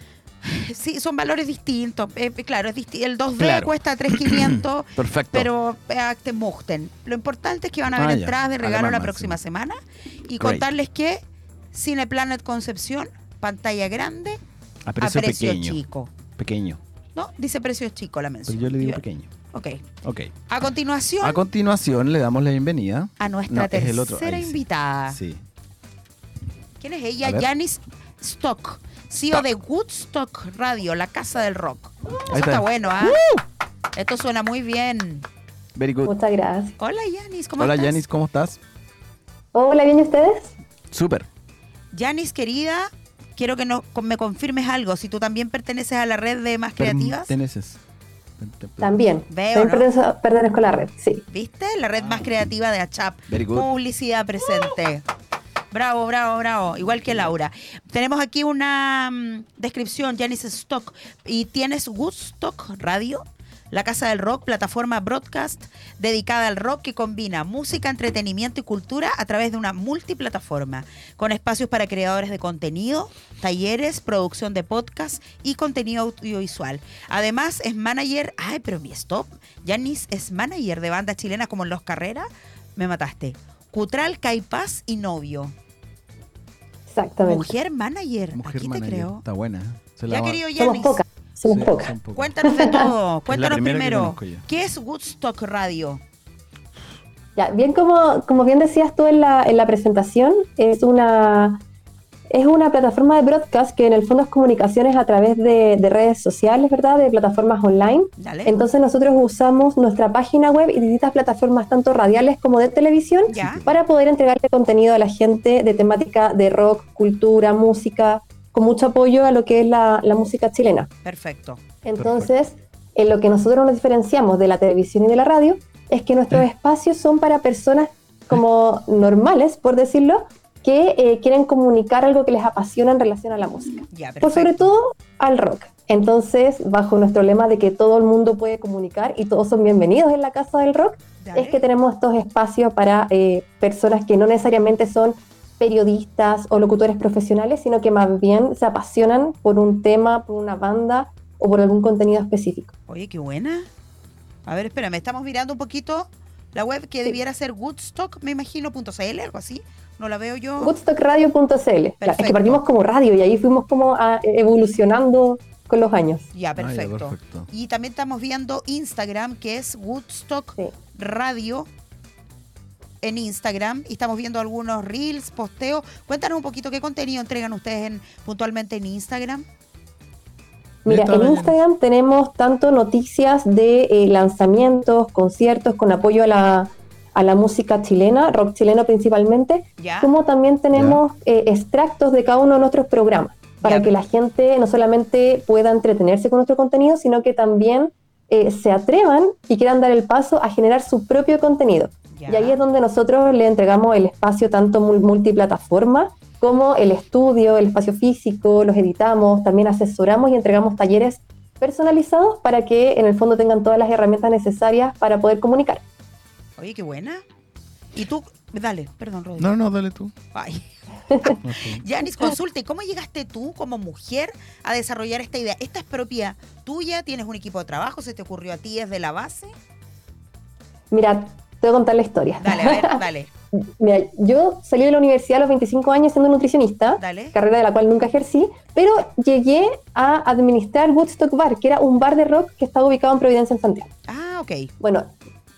Sí, son valores distintos. Eh, claro, es disti- el 2D Claro. cuesta 3.500, Perfecto. pero eh, te musten. Lo importante es que van a haber Ah, entradas de regalo la próxima semana y Great. contarles que Cineplanet Concepción, pantalla grande, a precio, a precio pequeño. chico. Pequeño. ¿No? Dice precio chico la mención. Pero yo le digo pequeño. Ok. Ok. A continuación, A continuación le damos la bienvenida. a nuestra No, es tercera el otro. Ahí sí. invitada. Sí. ¿Quién es ella? Janice Stock, CEO de Woodstock Radio, la casa del rock. Eso está, está. bueno, ¿ah? Esto suena muy bien. Very good. Muchas gracias. Hola, Yanis, ¿cómo Hola, estás? Yanis, ¿cómo estás? Hola, ¿bien y ustedes? Súper. Yanis, querida, quiero que no, me confirmes algo. Si tú también perteneces a la red de Más Creativas, Perteneces. También. Veo, ¿no? pertenezco, pertenezco a la red, sí. ¿viste? La red más creativa de ACHAP. Very good. Publicidad presente. Bravo, bravo, bravo. Igual que Laura. Tenemos aquí una mm, descripción, Janice Stock. Y tienes Woodstock Radio, la casa del rock, plataforma broadcast dedicada al rock que combina música, entretenimiento y cultura a través de una multiplataforma, con espacios para creadores de contenido, talleres, producción de podcast y contenido audiovisual. Además, es manager. Ay, pero mi stop. Janice es manager de bandas chilenas como Los Carreras. Me mataste. Cutral, Caipás y Novio. Exactamente. Mujer manager. Mujer Aquí manager. te creo. Está buena. Se Ya, va- querido Somos Yanis, pocas. Somos Sí, pocas. son pocas. cuéntanos de todo. Cuéntanos que primero. ¿Qué es Woodstock Radio? Ya, bien como, como bien decías tú en la, en la presentación, es una, es una plataforma de broadcast que en el fondo es comunicaciones a través de, de redes sociales, ¿verdad? De plataformas online. Dale. Entonces nosotros usamos nuestra página web y distintas plataformas tanto radiales como de televisión Ya. para poder entregarle contenido a la gente de temática de rock, cultura, música, con mucho apoyo a lo que es la, la música chilena. Perfecto. Entonces, en lo que nosotros nos diferenciamos de la televisión y de la radio es que nuestros espacios son para personas como normales, por decirlo, que eh, quieren comunicar algo que les apasiona en relación a la música. Ya, Pues sobre todo al rock. Entonces, bajo nuestro lema de que todo el mundo puede comunicar y todos son bienvenidos en la casa del rock, Dale. es que tenemos estos espacios para eh, personas que no necesariamente son periodistas o locutores profesionales, sino que más bien se apasionan por un tema, por una banda o por algún contenido específico. Oye, qué buena. A ver, espérame, estamos mirando un poquito la web que debiera ser Woodstock, me imagino, punto .cl, algo así. No la veo yo. Woodstockradio.cl. Es que partimos como radio y ahí fuimos como ah, evolucionando con los años. Ya, Ah, ya, perfecto. perfecto. Y también estamos viendo Instagram, que es Woodstock Sí. Radio en Instagram. Y estamos viendo algunos reels, posteos. Cuéntanos un poquito qué contenido entregan ustedes en, puntualmente en Instagram. Mira, en. Instagram tenemos tanto noticias de eh, lanzamientos, conciertos con apoyo a la, a la música chilena, rock chileno principalmente, ¿Ya? como también tenemos eh, extractos de cada uno de nuestros programas, para Ya. que la gente no solamente pueda entretenerse con nuestro contenido, sino que también eh, se atrevan y quieran dar el paso a generar su propio contenido. Y ahí es donde nosotros le entregamos el espacio tanto mul- multiplataforma como el estudio, el espacio físico, los editamos, también asesoramos y entregamos talleres personalizados para que en el fondo tengan todas las herramientas necesarias para poder comunicar. Oye, qué buena. Y tú, dale, perdón, Rodrigo. No, no, dale tú. Ay. Yanis, consulte, ¿cómo llegaste tú como mujer a desarrollar esta idea? ¿Esta es propia tuya? ¿Tienes un equipo de trabajo? ¿Se te ocurrió a ti desde la base? Mira, te voy a contar la historia. Dale, a ver, dale, Mira, yo salí de la universidad a los 25 años siendo nutricionista, dale. carrera de la cual nunca ejercí, pero llegué a administrar Woodstock Bar, que era un bar de rock que estaba ubicado en Providencia, en Santiago. Ah, ok. Bueno,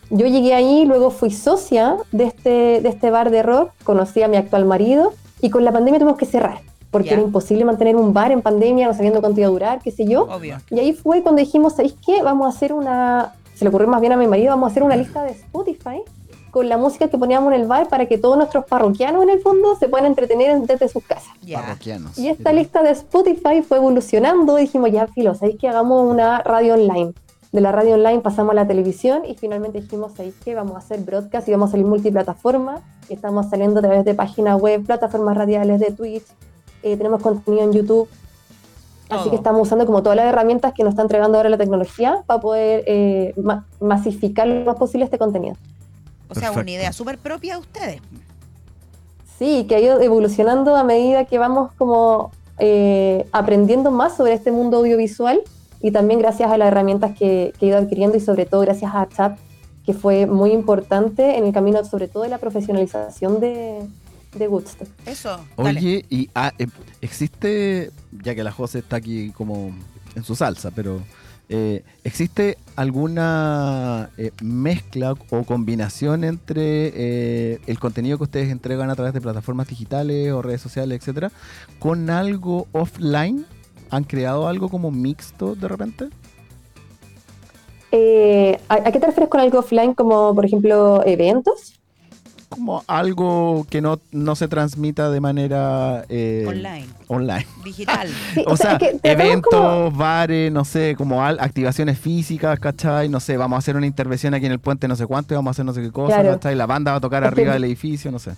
yo llegué ahí, luego fui socia de este, de este bar de rock, conocí a mi actual marido y con la pandemia tuvimos que cerrar, porque era imposible mantener un bar en pandemia, no sabiendo cuánto iba a durar, qué sé yo. Obvio. Y ahí fue cuando dijimos, ¿sabéis qué? Vamos a hacer una, se le ocurrió más bien a mi marido, vamos a hacer una lista de Spotify con la música que poníamos en el bar para que todos nuestros parroquianos en el fondo se puedan entretener desde sus casas. Parroquianos. Y esta lista de Spotify fue evolucionando y dijimos, ya, filo, ¿sabéis que hagamos una radio online? De la radio online pasamos a la televisión y finalmente dijimos, ¿sabéis que vamos a hacer broadcast y vamos a salir multiplataforma? Y estamos saliendo a través de páginas web, plataformas radiales de Twitch, eh, tenemos contenido en YouTube. Así que estamos usando como todas las herramientas que nos está entregando ahora la tecnología para poder eh, ma- masificar lo más posible este contenido. O sea, Perfecto. una idea súper propia de ustedes. Sí, que ha ido evolucionando a medida que vamos como eh, aprendiendo más sobre este mundo audiovisual y también gracias a las herramientas que, que he ido adquiriendo y sobre todo gracias a Chat, que fue muy importante en el camino sobre todo de la profesionalización de, de Woodstock. Eso. Dale. Oye, y ah, eh, existe, ya que la José está aquí como en su salsa, pero eh, ¿existe alguna eh, mezcla o combinación entre eh, el contenido que ustedes entregan a través de plataformas digitales o redes sociales, etcétera, con algo offline? ¿Han creado algo como mixto de repente? ¿a, a qué te refieres con algo offline como por ejemplo eventos? Como algo que no, no se transmita de manera eh, Online, online. digital. Sí, O sea, que eventos, como- bares, no sé, como al- activaciones físicas, ¿cachai? No sé, vamos a hacer una intervención aquí en el puente no sé cuánto y vamos a hacer no sé qué cosa, Claro. ¿cachai? La banda va a tocar Es que- arriba del edificio, no sé.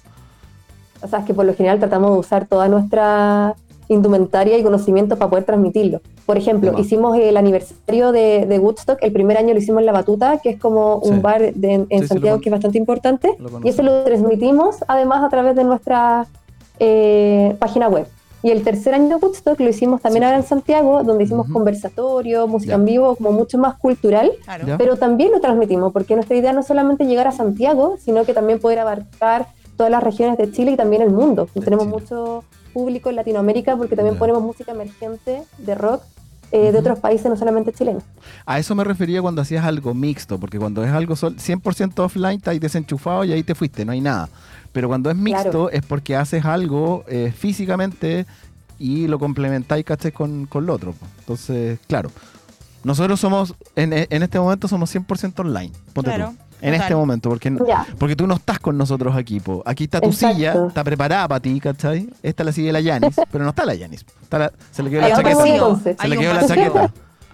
O sea, es que por lo general tratamos de usar toda nuestra indumentaria y conocimiento para poder transmitirlo. Por ejemplo, Toma. hicimos el aniversario de, de Woodstock, el primer año lo hicimos en La Batuta, que es como Sí. un bar de- en, Sí, Santiago que es bastante importante, y eso lo transmitimos además a través de nuestra eh, página web. Y el tercer año de Woodstock lo hicimos también Sí. ahora en Santiago, donde hicimos Ujú. conversatorios, música Ya. en vivo, como mucho más cultural, Claro. Pero también lo transmitimos, porque nuestra idea no es solamente llegar a Santiago, sino que también poder abarcar todas las regiones de Chile y también el mundo. De Tenemos Chile. mucho público en Latinoamérica porque también ponemos música emergente de rock eh, de otros países, no solamente chilenos. A eso me refería cuando hacías algo mixto, porque cuando es algo sol- 100% offline, estás desenchufado y ahí te fuiste, no hay nada. Pero cuando es mixto Claro. es porque haces algo eh, físicamente y lo complementáis. Con, con lo otro. Entonces, claro. Nosotros somos, en, en este momento somos 100% online. Ponte Claro, tú. En total. este momento, porque Ya. Porque tú no estás con nosotros aquí, po. Aquí está tu Exacto. silla, está preparada para ti, ¿cachai? Esta es la silla de la Yanis, pero no está la Yanis. Está la- se le quedó Hay la chaqueta. vacío. Se Hay le un quedó la vacío. chaqueta.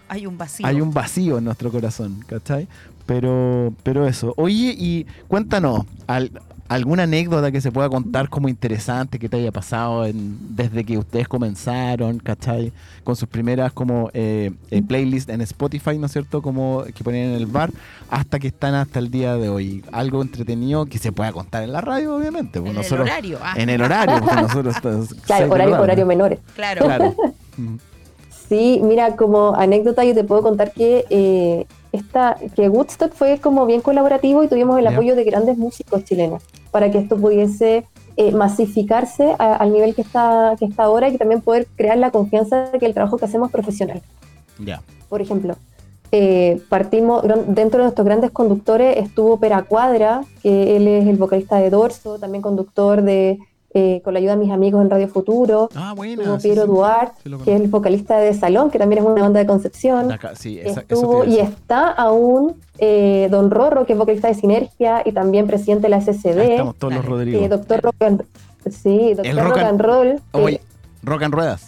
Hay un vacío. Hay un vacío en nuestro corazón, ¿cachai? Pero, pero eso. Oye, y cuéntanos, al- ¿Alguna anécdota que se pueda contar como interesante que te haya pasado en- desde que ustedes comenzaron, ¿cachai? Con sus primeras como eh, eh, playlists en Spotify, ¿no es cierto? Como que ponían en el bar, hasta que están hasta el día de hoy. Algo entretenido que se pueda contar en la radio, obviamente. pues En el horario, ah. En el horario, porque nosotros... Claro, horario, menores. Claro. Claro. Mm. Sí, mira, como anécdota yo te puedo contar que eh, esta, que Woodstock fue como bien colaborativo y tuvimos el apoyo de grandes músicos chilenos para que esto pudiese eh, masificarse a- al nivel que está, que está ahora y también poder crear la confianza de que el trabajo que hacemos es profesional. Ya. Por ejemplo, eh, partimos, dentro de nuestros grandes conductores estuvo Pera Cuadra, que él es el vocalista de Dorso, también conductor de, eh, con la ayuda de mis amigos en Radio Futuro. Ah, bueno. Estuvo Piero Duarte, sí lo que es el vocalista de Salón, que también es una banda de Concepción. Acá, sí, esa- Estuvo y está aún eh, Don Rorro, que es vocalista de Sinergia y también presidente de la SCD. estamos todos los. Rodrigo. Eh, doctor rock and, sí, doctor rock rock and- and roll. Oye, Rock and Ruedas.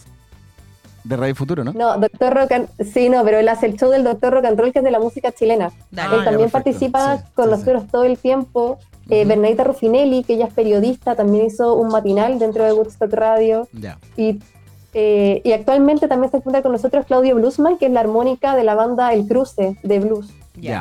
De Radio Futuro, ¿no? no, doctor rock and, sí, no, pero él hace el show del doctor rock and roll que es de la música chilena. Dale. Ah, él también perfecto. participa Sí, con sí, nosotros todo el tiempo. Eh. Bernadita Ruffinelli, que ella es periodista, también hizo un matinal dentro de Woodstock Radio. Y, eh, y actualmente también se encuentra con nosotros Claudio Bluesman, que es la armónica de la banda El Cruce de blues,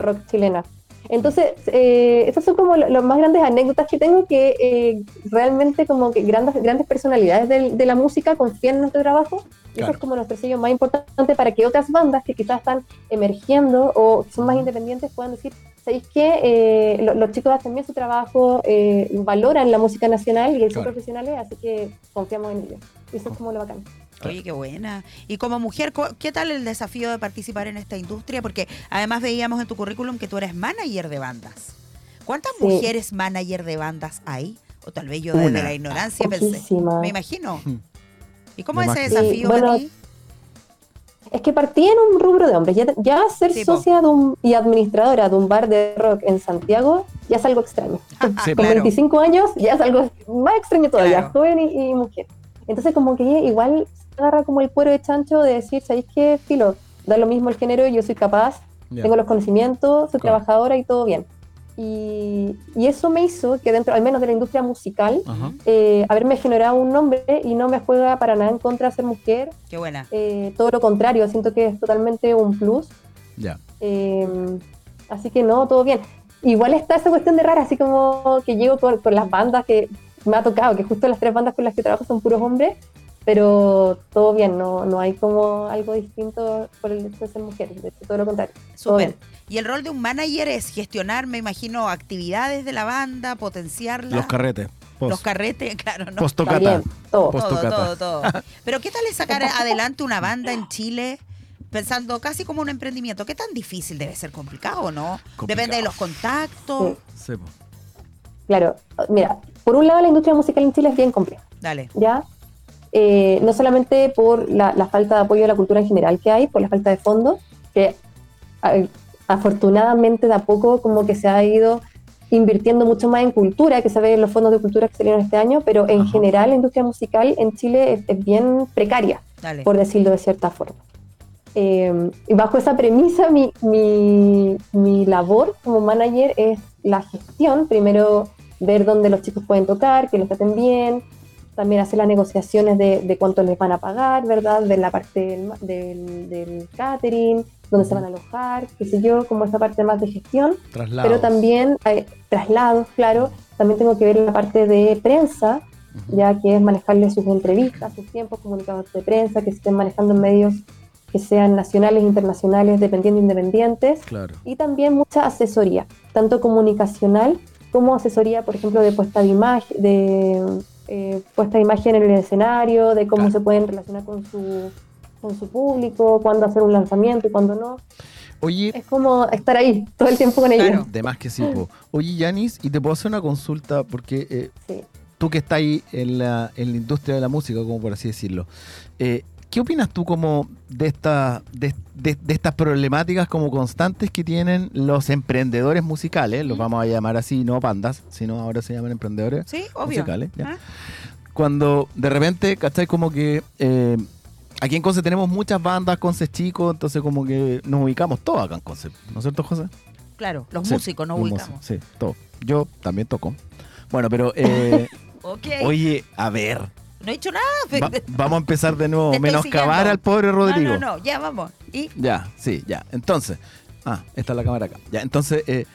rock chilena. Entonces, eh, esas son como las más grandes anécdotas que tengo, que eh, realmente como que grandes, grandes personalidades del- de, la música confían en nuestro trabajo. Y Claro. eso es como nuestro sello más importante para que otras bandas que quizás están emergiendo o son más independientes puedan decir, ¿sabéis qué? Eh, lo- los chicos hacen bien su trabajo, eh, valoran la música nacional y son Claro. profesionales, así que confiamos en ellos. Y eso es como lo bacán. Oye, qué buena. Y como mujer, ¿qué tal el desafío de participar en esta industria? Porque además veíamos en tu currículum que tú eres manager de bandas. ¿Cuántas Sí. mujeres manager de bandas hay? O tal vez yo desde Una. la ignorancia pensé. Me imagino. ¿Y cómo es ese que- desafío Sí, bueno, para ti? Es que partí en un rubro de hombres. Ya, ya ser Sí, socia de un- y administradora de un bar de rock en Santiago ya es algo extraño. Sí, Con claro. 25 años ya es algo más extraño todavía, Claro. joven y, y mujer. Entonces como que igual se agarra como el cuero de chancho de decir, ¿sabéis qué? Filo, da lo mismo el género, yo soy capaz, tengo los conocimientos, soy Claro. trabajadora y todo bien. Y, y eso me hizo que dentro, al menos de la industria musical, eh, haberme generado un nombre y no me juega para nada en contra de ser mujer, Qué buena. eh, todo lo contrario, siento que es totalmente un plus. Ya. Eh, así que no, todo bien. Igual está esa cuestión de rara, así como que llego con, con las bandas que me ha tocado, que justo las tres bandas con las que trabajo son puros hombres, pero todo bien, no, no hay como algo distinto por el hecho de ser mujer, de hecho, todo lo contrario. Súper. Y el rol de un manager es gestionar, me imagino, actividades de la banda, potenciarla. Los carretes. Post. Los carretes, claro, ¿no? Postocata. También, todo. Post- todo, todo, todo. Pero ¿qué tal es sacar adelante una banda en Chile pensando casi como un emprendimiento? ¿Qué tan difícil debe ser complicado o no? Complicado. Depende de los contactos. Sí. Claro, mira, por un lado la industria musical en Chile es bien compleja. Dale. ¿ya? Eh, no solamente por la, la falta de apoyo de la cultura en general que hay, por la falta de fondos, que a- afortunadamente de a poco como que se ha ido invirtiendo mucho más en cultura, que se ve en los fondos de cultura que salieron este año, pero en Ajá. general la industria musical en Chile es, es bien precaria, Dale. por decirlo de cierta forma. Eh, y bajo esa premisa, mi, mi, mi labor como manager es la gestión, primero ver dónde los chicos pueden tocar, que los traten bien, también hacer las negociaciones de, de cuánto les van a pagar, ¿verdad? De la parte del, del, del catering, dónde se van a alojar, qué sé yo, como esa parte más de gestión, Traslados. pero también hay traslados, claro, también tengo que ver la parte de prensa, ya que es manejarle sus entrevistas, sus tiempos, comunicados de prensa, que se estén manejando en medios que sean nacionales, internacionales, dependiendo independientes, Claro. y también mucha asesoría, tanto comunicacional como asesoría, por ejemplo, de puesta de imagen, de eh, puesta de imagen en el escenario, de cómo Claro. se pueden relacionar con su con su público, cuándo hacer un lanzamiento y cuándo no. Oye, Es como estar ahí todo el tiempo con ellos. Claro. de más que sí, po. Oye, Yanis, y te puedo hacer una consulta porque eh, Sí. tú que estás ahí en la, en la industria de la música, como por así decirlo, eh, ¿qué opinas tú como de, esta, de, de- de estas problemáticas como constantes que tienen los emprendedores musicales? Los vamos a llamar así, no pandas, sino ahora se llaman emprendedores Sí, obvio. musicales. ya. Ah, Cuando de repente, ¿cachai? Como que eh, aquí en Conce tenemos muchas bandas, Conce chico, entonces como que nos ubicamos todos acá en Conce, ¿no es cierto, José? Claro, los Sí, músicos nos los ubicamos. músicos, Sí, todo. Yo también toco. Bueno, pero, eh, oye, a ver, no he dicho nada. va- vamos a empezar de nuevo. Menoscabar al pobre Rodrigo. No, no, no, ya vamos. Y Ya, sí, ya. Entonces, ah, esta es la cámara acá. Ya, entonces, eh,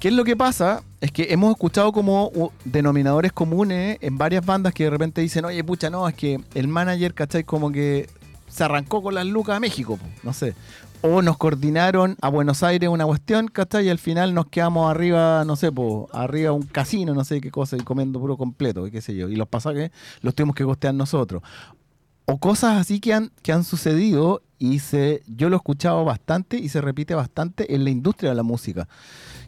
¿qué es lo que pasa? Es que hemos escuchado como denominadores comunes en varias bandas que de repente dicen, oye, pucha, no, es que el manager, ¿cachai? Como que se arrancó con las lucas a México, no sé. O nos coordinaron a Buenos Aires una cuestión, ¿cachai? Y al final nos quedamos arriba, no sé, po, arriba un casino, no sé qué cosa, y comiendo puro completo, qué sé yo. Y los pasajes los tuvimos que costear nosotros o cosas así que han, que han sucedido y se, yo lo he escuchado bastante y se repite bastante en la industria de la música.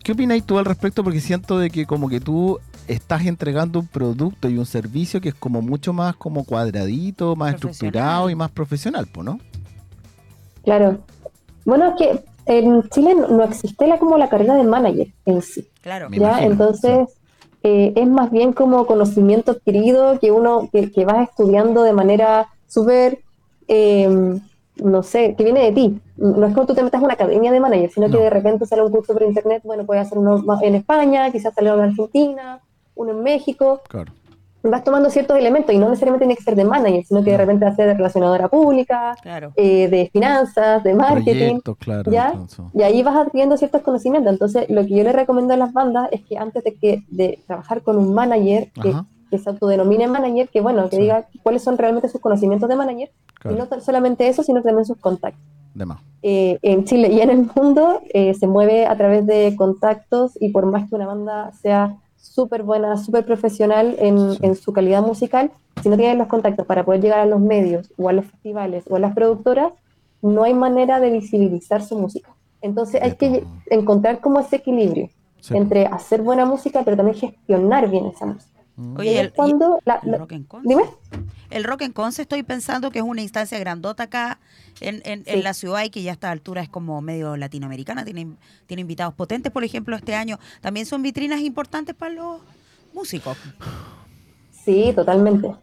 ¿Qué opináis tú al respecto? Porque siento de que como que tú estás entregando un producto y un servicio que es como mucho más como cuadradito, más estructurado y más profesional, pues, ¿no? Claro. Bueno, es que en Chile no no existe la, como la carrera de manager en sí. claro. Me ¿ya? imagino, Entonces, eh, es más bien como conocimiento adquirido que uno que, que vas estudiando de manera súper, eh, no sé, que viene de ti. No es como tú te metas a una academia de manager, sino que de repente sale un curso por internet, bueno, puedes hacer uno más en España, quizás sale uno en Argentina, uno en México, Claro. Vas tomando ciertos elementos y no necesariamente tiene que ser de manager, sino que de repente va a ser de relacionadora pública, Claro. eh, de finanzas, de marketing. Proyectos, claro. ¿ya? Y ahí vas adquiriendo ciertos conocimientos. Entonces, lo que yo le recomiendo a las bandas es que antes de que de trabajar con un manager que, se autodenomine manager, que bueno, que Sí. diga cuáles son realmente sus conocimientos de manager, y no solamente eso, sino también sus contactos. de más. Eh, en Chile y en el mundo eh, se mueve a través de contactos y por más que una banda sea súper buena, súper profesional en, Sí. en su calidad musical, si no tienen los contactos para poder llegar a los medios o a los festivales o a las productoras, no hay manera de visibilizar su música. Entonces hay que encontrar como ese equilibrio Sí. entre hacer buena música, pero también gestionar bien esa música. Mm. Oye, el- es cuando la- El la- Rock en Conce. dime. El Rock en Conce estoy pensando que es una instancia grandota acá en, en- la ciudad y que ya a esta altura es como medio latinoamericana. Tiene, tiene invitados potentes, por ejemplo, este año. También son vitrinas importantes para los músicos. Sí, totalmente,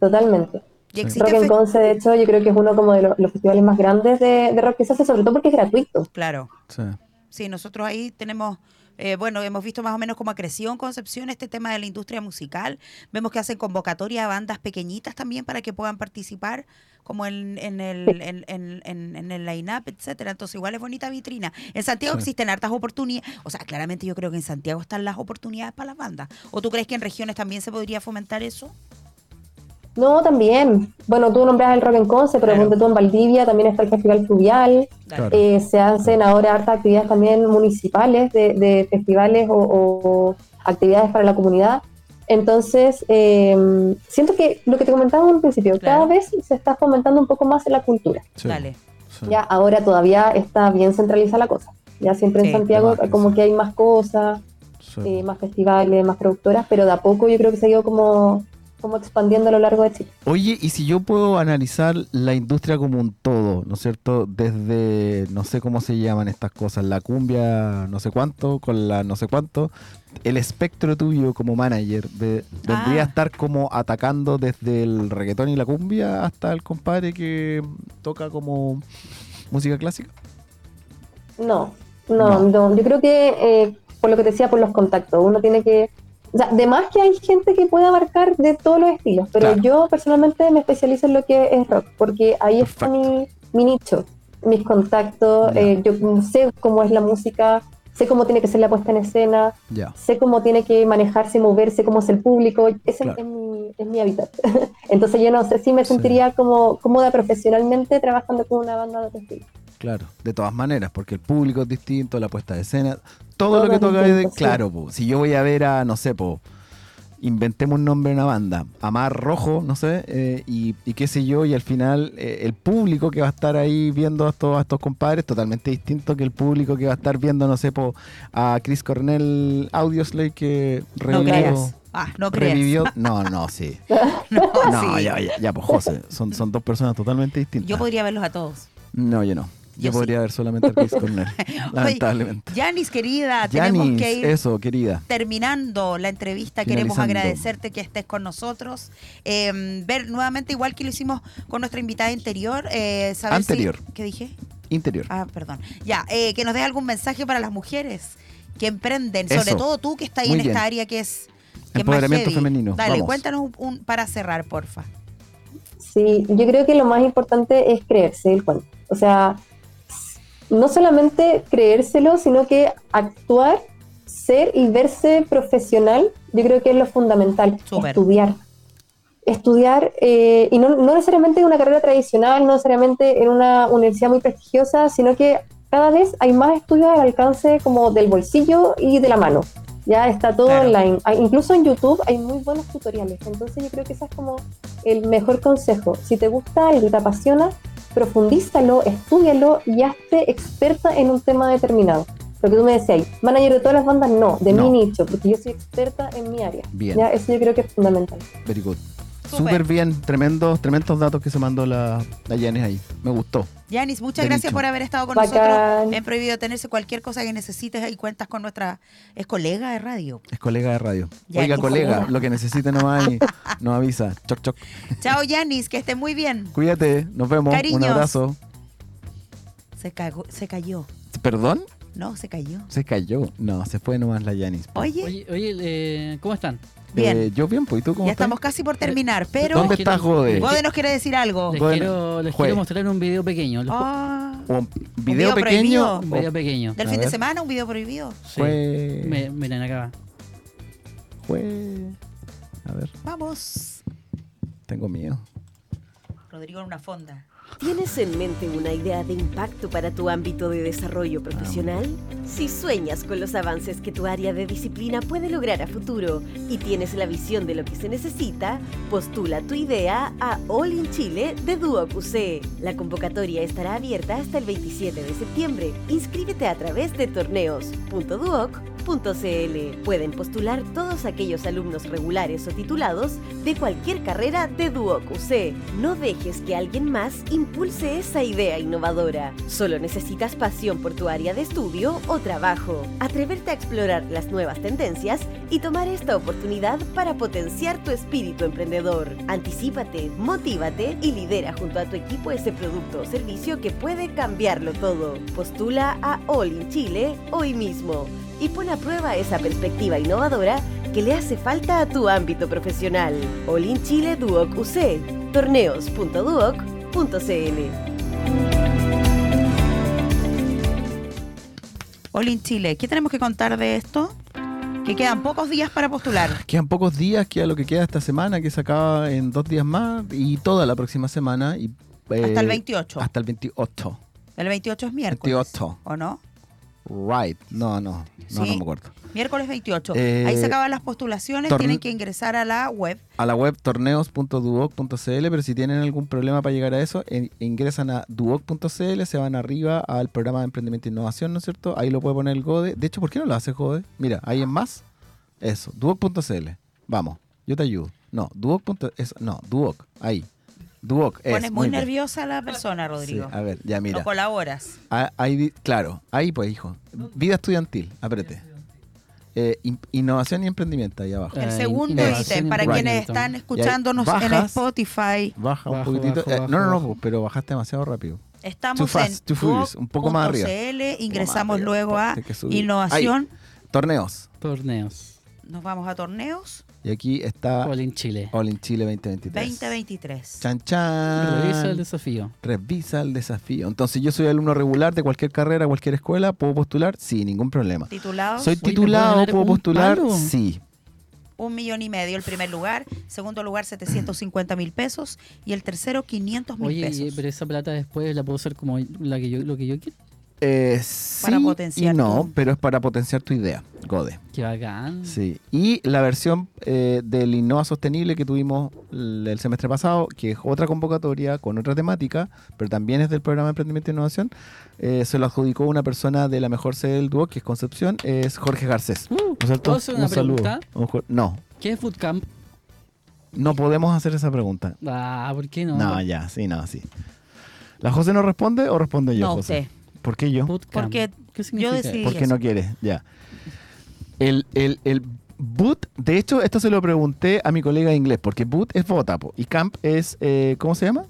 totalmente. Y Rock en Conce, de hecho, yo creo que es uno como de lo- los festivales más grandes de, de rock que se hace, sobre todo porque es gratuito. Claro. Sí. Sí, nosotros ahí tenemos, eh, bueno, hemos visto más o menos cómo ha crecido en Concepción este tema de la industria musical. Vemos que hacen convocatoria a bandas pequeñitas también para que puedan participar, como en, en el, en, en- en- el line-up, etcétera. Entonces, igual es bonita vitrina. En Santiago Sí. existen hartas oportunidades. O sea, claramente yo creo que en Santiago están las oportunidades para las bandas. ¿O tú crees que en regiones también se podría fomentar eso? No, también. Bueno, tú nombras el Rock en Conce, pero Claro. tú en Valdivia, también está el Festival Fluvial. Claro. Eh, se hacen ahora hartas actividades también municipales de, de festivales o, o actividades para la comunidad. Entonces, eh, siento que lo que te comentaba en un principio, Claro. cada vez se está fomentando un poco más la cultura. Sí. Dale. Sí. Ya ahora todavía está bien centralizada la cosa. Ya siempre Sí. en Santiago como sí. que hay más cosas, Sí. eh, más festivales, más productoras, pero de a poco yo creo que se ha ido como, como expandiendo a lo largo de Chile. Oye, y si yo puedo analizar la industria como un todo, ¿no es cierto? Desde, no sé cómo se llaman estas cosas, la cumbia no sé cuánto, con la no sé cuánto, el espectro tuyo como manager, ve- ¿vendría Ah. a estar como atacando desde el reggaetón y la cumbia hasta el compadre que toca como música clásica? No, no, No. no. Yo creo que, eh, por lo que te decía, por los contactos, uno tiene que... O sea, además que hay gente que puede abarcar de todos los estilos, pero Claro. yo personalmente me especializo en lo que es rock, porque ahí está mi, mi nicho, mis contactos, eh, yo sé cómo es la música, sé cómo tiene que ser la puesta en escena, sé cómo tiene que manejarse moverse, cómo es el público, ese Claro. es, mi, es mi hábitat. Entonces yo no sé si me Sí. sentiría como cómoda profesionalmente trabajando con una banda de estilo. Claro, de todas maneras, porque el público es distinto, la puesta de escena, todo, Todo lo que toca es de, sí. claro, po, si yo voy a ver a, no sé, po, inventemos un nombre de una banda, Amar Rojo, no sé, eh, y, y qué sé yo, y al final eh, el público que va a estar ahí viendo a estos, a estos compadres es totalmente distinto que el público que va a estar viendo, no sé, po, a Chris Cornell Audioslave que No revivió. creas. Ah, no creas. revivió- no, no, sí. No, No, sí. ya, ya, ya, pues José, son, son dos personas totalmente distintas. Yo podría verlos a todos. No, yo no. Yo, Yo sí. podría ver solamente a Chris Cornell, lamentablemente. Yanis, querida, tenemos que ir eso, querida. terminando la entrevista, queremos agradecerte que estés con nosotros. Eh, ver nuevamente, igual que lo hicimos con nuestra invitada anterior. eh, saber si- Anterior. ¿Qué dije? Interior. Ah, perdón. Ya, eh, que nos dé algún mensaje para las mujeres que emprenden, Eso. sobre todo tú que estás ahí Muy en esta área que es ¿Qué más Empoderamiento heavy? femenino. Dale, Vamos. cuéntanos un, un- para cerrar, porfa. Sí, yo creo que lo más importante es creerse el cuento. O sea, no solamente creérselo, sino que actuar, ser y verse profesional, yo creo que es lo fundamental. Estudiar. Estudiar, eh, y no, no necesariamente en una carrera tradicional, no necesariamente en una universidad muy prestigiosa, sino que cada vez hay más estudios al alcance como del bolsillo y de la mano. Ya está todo Claro. online. Hay- incluso en YouTube hay muy buenos tutoriales. Entonces yo creo que ese es como el mejor consejo. Si te gusta algo y te apasiona, profundízalo, estúdialo y hazte experta en un tema determinado. Lo que tú me decías, manager de todas las bandas, no, de No. mi nicho, porque yo soy experta en mi área. Bien. Ya, eso yo creo que es fundamental. Very good. Súper. Bien, tremendos, tremendos datos que se mandó la, la Yanis ahí. Me gustó. Yanis, muchas De gracias por haber estado con Bacán. nosotros en Prohibido Tenerse. Cualquier cosa que necesites ahí cuentas con nuestra... Es colega de radio. Es colega de radio. Yanis. Oiga, colega, lo que necesite nomás y nos avisa. Choc, choc. Chao, Yanis, que esté muy bien. Cuídate, nos vemos. Un abrazo. Se, cagó, se cayó. ¿Perdón? No, se cayó. Se cayó. No, se fue nomás la Yanis. Oye, Oye, oye eh, ¿cómo están? Bien. Eh, yo bien, pues, ¿y tú cómo ya estás? estamos casi por terminar, pero... ¿Dónde estás, Jode? Gode nos quiere decir algo. Les, Bueno, quiero, les jue- quiero mostrar un video pequeño. los- Ah, Un video, video pequeño. prohibido. un video pequeño. del A fin de ver. semana, un video prohibido. Sí. Me- miren acá. Fue. A ver, Vamos. tengo miedo. Rodrigo en una fonda. ¿Tienes en mente una idea de impacto para tu ámbito de desarrollo profesional? Si sueñas con los avances que tu área de disciplina puede lograr a futuro y tienes la visión de lo que se necesita, postula tu idea a All in Chile de Duoc UC. La convocatoria estará abierta hasta el 27 de septiembre. Inscríbete a través de Pueden postular todos aquellos alumnos regulares o titulados de cualquier carrera de Duoc UC. No dejes que alguien más impulse esa idea innovadora. Solo necesitas pasión por tu área de estudio o trabajo. Atreverte a explorar las nuevas tendencias y tomar esta oportunidad para potenciar tu espíritu emprendedor. Anticípate, motívate y lidera junto a tu equipo ese producto o servicio que puede cambiarlo todo. Postula a All in Chile hoy mismo y pon a prueba esa perspectiva innovadora que le hace falta a tu ámbito profesional. All in Chile Duoc UC. Torneos.duoc.cl Olin Chile, ¿qué tenemos que contar de esto? Que quedan pocos días para postular. Quedan pocos días, queda lo que queda esta semana, que se acaba en dos días más y toda la próxima semana. Y, eh, Hasta el 28. Hasta el 28. El 28 es miércoles. 28. ¿O no? Right. No, no. No, Sí. no me acuerdo. Miércoles 28. Eh, Ahí se acaban las postulaciones, tienen que ingresar a la web. A la web torneos.duoc.cl, pero si tienen algún problema para llegar a eso, en- ingresan a duoc.cl, se van arriba al programa de emprendimiento e innovación, ¿no es cierto? Ahí lo puede poner el Gode. De hecho, ¿por qué no lo hace Gode? Mira, ahí en más. Eso, duoc.cl. Vamos, yo te ayudo. No, duoc. es- No, duoc. Ahí. Duoc. es, Pones muy nerviosa a la persona, Sí, Rodrigo. a ver, ya mira. No colaboras. Ah, ahí claro, ahí pues, hijo. Vida estudiantil, apriete. Eh, in- innovación y emprendimiento, ahí abajo. El segundo ítem, y para quienes están escuchándonos ahí en bajas. Spotify, Baja un Bajo, poquitito. bajo, Eh, bajo, no, no, no, pero bajaste demasiado rápido. estamos Too fast, too en furious, un poco más arriba. duoc.cl, ingresamos arriba, luego a innovación, Torneos. Torneos. nos vamos a torneos Y aquí está All in Chile. All in Chile 2023. 2023. Chan chan. Revisa el desafío. Revisa el desafío. Entonces, yo soy alumno regular de cualquier carrera, cualquier escuela. ¿Puedo postular? Sí, ningún problema. Titulados, ¿Soy Oye, ¿te titulado? puedo ganar ¿Puedo un postular? palo? Sí. un millón y medio el primer lugar, segundo lugar 750 mil pesos y el tercero 500 mil Oye, pesos. pero esa plata después la puedo usar como la que yo, lo que yo quiero. Eh, sí Para potenciar y no, tu- pero es para potenciar tu idea, Gode. Qué bacán. Sí. Y la versión eh, del Innova Sostenible que tuvimos el semestre pasado, que es otra convocatoria con otra temática, pero también es del programa de Emprendimiento e Innovación, eh, se lo adjudicó una persona de la mejor sede del dúo, que es Concepción, es Jorge Garcés. ¿No es cierto? ¿puedo hacer una Un saludo. pregunta? Un jo- No, ¿Qué es Foodcamp? no podemos hacer esa pregunta. Ah, ¿por qué no? No, ya, sí, no, sí. ¿La José no responde o responde yo, No, José? usted. ¿Por qué yo? Foodcamp. Porque ¿Qué significa? decidí- Porque eso. no quiere, ya. El, el, el boot, de hecho, esto se lo pregunté a mi colega de inglés, porque boot es bota, po, y camp es, eh, ¿cómo se llama?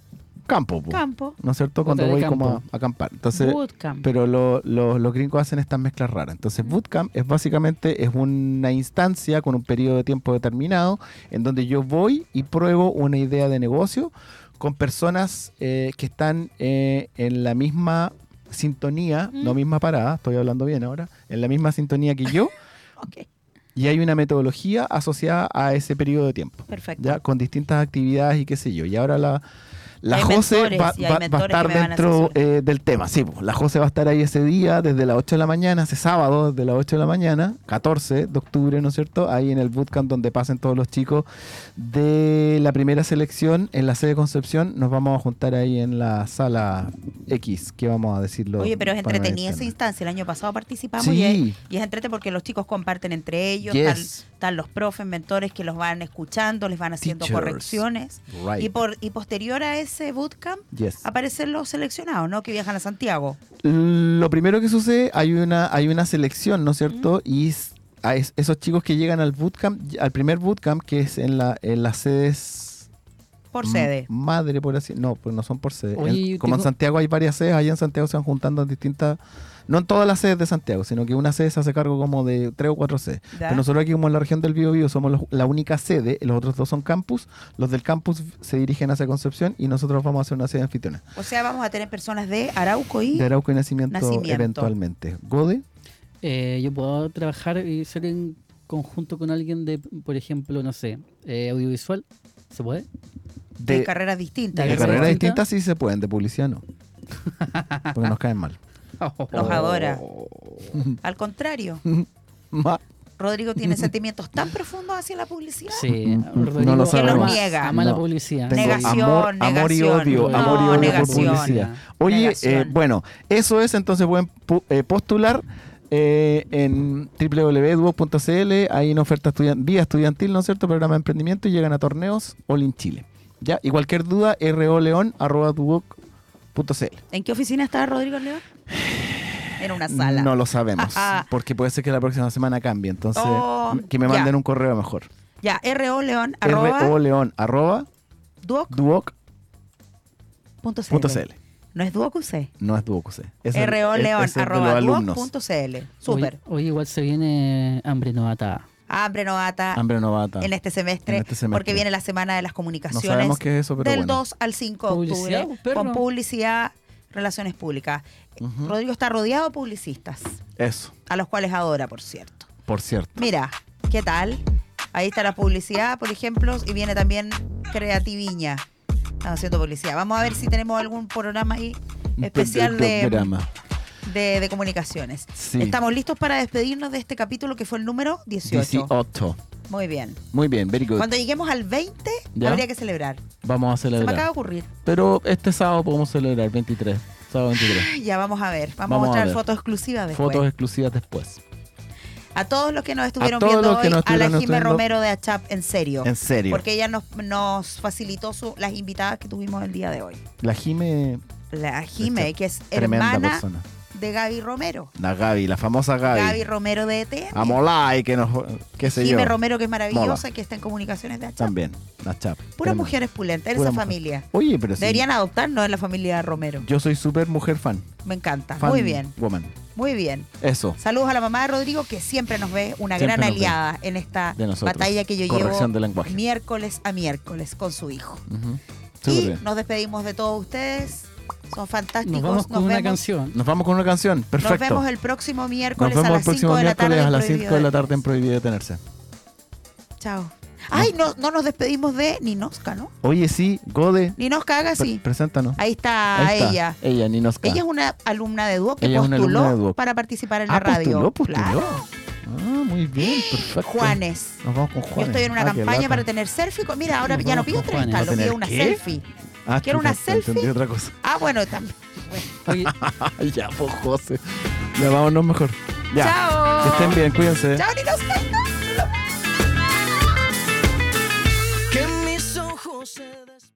campo, po, Campo. ¿no es cierto? Bota Cuando de voy como a, a acampar. Entonces, Bootcamp. pero lo- lo- los gringos hacen estas mezclas raras. Entonces, bootcamp es básicamente es una instancia con un periodo de tiempo determinado en donde yo voy y pruebo una idea de negocio con personas eh, que están eh, en la misma sintonía, no misma parada, estoy hablando bien ahora, en la misma sintonía que yo. Ok, Y hay una metodología asociada a ese periodo de tiempo, perfecto. ya con distintas actividades y qué sé yo. Y ahora la, la Hay Jose va, a estar a dentro eh, del tema. Sí, po, la Jose va a estar ahí ese día desde las 8 de la mañana, ese sábado desde las 8 de la mañana, 14 de octubre, ¿no es cierto? Ahí en el bootcamp donde pasen todos los chicos de la primera selección en la sede de Concepción. Nos vamos a juntar ahí en la sala X, que vamos a decirlo. Oye, pero es entretenida esa instancia. El año pasado participamos Sí. y, es, y es entrete porque los chicos comparten entre ellos. Yes. Están, los profes, mentores que los van escuchando, les van haciendo Teachers. correcciones. Right. Y, por, y posterior a ese bootcamp Yes. aparecen los seleccionados, ¿no? Que viajan a Santiago. Lo primero que sucede, hay una, hay una selección, ¿no es cierto? Y es- a es- esos chicos que llegan al bootcamp, al primer bootcamp, que es en, la, en las sedes Por sede. madre, por así No, pues no son por sede. Oye, En- como en Santiago hay varias sedes, allá en Santiago se van juntando en distintas. No en todas las sedes de Santiago, sino que una sede se hace cargo como de tres o cuatro sedes. ¿Ya? Pero nosotros aquí, como en la región del Biobío, somos los- la única sede, los otros dos son campus. Los del campus se dirigen hacia Concepción y nosotros vamos a hacer una sede anfitriona. O sea, vamos a tener personas de Arauco y... De Arauco y Nacimiento, Nacimiento. eventualmente. Gode, Eh, yo puedo trabajar y ser en conjunto con alguien de, por ejemplo, no sé, eh, audiovisual. ¿Se puede? De de, carreras distintas. de carreras distinta? distintas sí se pueden, de publicidad no. Porque nos caen mal. Los adora. Al contrario, Ma- Rodrigo tiene sentimientos tan profundos hacia la publicidad. Sí, Mm, Rodrigo no lo Que los niega. Ama la publicidad. Tengo Negación, amor, amor y negación. odio, No, amor y odio por negación. publicidad. Oye, Negación. eh, bueno, eso es, entonces pueden pu- eh, postular eh, en www.duo.cl, hay una oferta vía estudiantil, ¿no es cierto? Programa de emprendimiento y llegan a torneos All in Chile. ¿Ya? Y cualquier duda, roleón.duoc.cl. ¿En qué oficina está Rodrigo León? En una sala. No lo sabemos, porque puede ser que la próxima semana cambie, entonces Oh, que me ya. manden un correo mejor. Ya, RO León, arroba, arroba. No es duoc UC. No es Duoc, es el- RO es- León, arroba. Hoy, Súper. hoy igual se viene hambre novata. Hambre novata Hambre novata. en este semestre, En este semestre. porque viene la semana de las No comunicaciones. sabemos qué es eso, pero del bueno. 2 al 5 de Publicidad, octubre, perro. con publicidad, relaciones públicas. Rodrigo está rodeado de publicistas, Eso, a los cuales adora, por cierto. por cierto. Mira, ¿qué tal? Ahí está la publicidad, por ejemplo, y viene también Creativiña. Están haciendo publicidad. Vamos a ver si tenemos algún programa ahí especial de, programa. De, de comunicaciones. Sí. Estamos listos para despedirnos de este capítulo que fue el número 18. 18. Muy bien. Muy bien, very good. Cuando lleguemos al 20, ¿Ya? habría que celebrar. Vamos a Se me acaba de celebrar. ocurrir. Pero este sábado podemos celebrar, 23. Sábado 23. Ya vamos a ver. Vamos, Vamos a mostrar fotos exclusivas después. Fotos exclusivas después. A todos los que nos estuvieron viendo hoy, a la viendo. Romero de Achap, en serio. En serio. Porque ella nos, nos facilitó su- las invitadas que tuvimos el día de hoy. La Jime, La Jime, que es tremenda hermana persona. De Gaby Romero. La Gaby, la famosa Gaby. Gaby Romero de ETN. Amolay, que nos. qué sé yo. Romero, que es maravillosa, Mola. que está en comunicaciones de Achap. También, la chap. Puras Tremenda. mujeres pulentes, en Pura esa mujer. familia. Oye, pero sí. Deberían adoptarnos en la familia Romero. Yo soy súper mujer fan. Me encanta. fan Muy bien, Woman. muy bien. Eso. Saludos a la mamá de Rodrigo, que siempre nos ve una Siempre gran nos ve. aliada en esta De nosotros. batalla que yo Corrección de llevo lenguaje. miércoles a miércoles con su hijo. Ujú. Súper Y bien. nos despedimos de todos ustedes. Son fantásticos. Nos vamos con una vemos, canción. Nos vamos con una canción. Nos Perfecto. vemos el próximo Nos miércoles vemos a el las 5 próximo de la tarde. miércoles a las Prohibido 5 de la tarde en. Prohibido Detenerse. Chao. Ay, no, no nos despedimos de Ninosca, ¿no? Oye, sí, Gode, Ninosca haga pre- así. preséntanos. Ahí está, Ahí está. ella. Ella, Ninoska. Ella es una alumna de Duoc que Ella postuló Duoc. para participar en la ah, radio. postuló, postuló. Claro. Ah, muy bien, perfecto. Juanes. Nos vamos con Juanes. Yo estoy en una Ah, campaña para tener selfie. con- Mira, ahora Nos ya no pido ¿Va a pido una qué? selfie. Ah, ¿Quiero una selfie? Entendí otra cosa. Ah, bueno, también. Bueno, ya, pues, José. Ya vámonos mejor. Ya. Chao. Que estén bien, cuídense. Chao, ni niños. Que mis ojos se...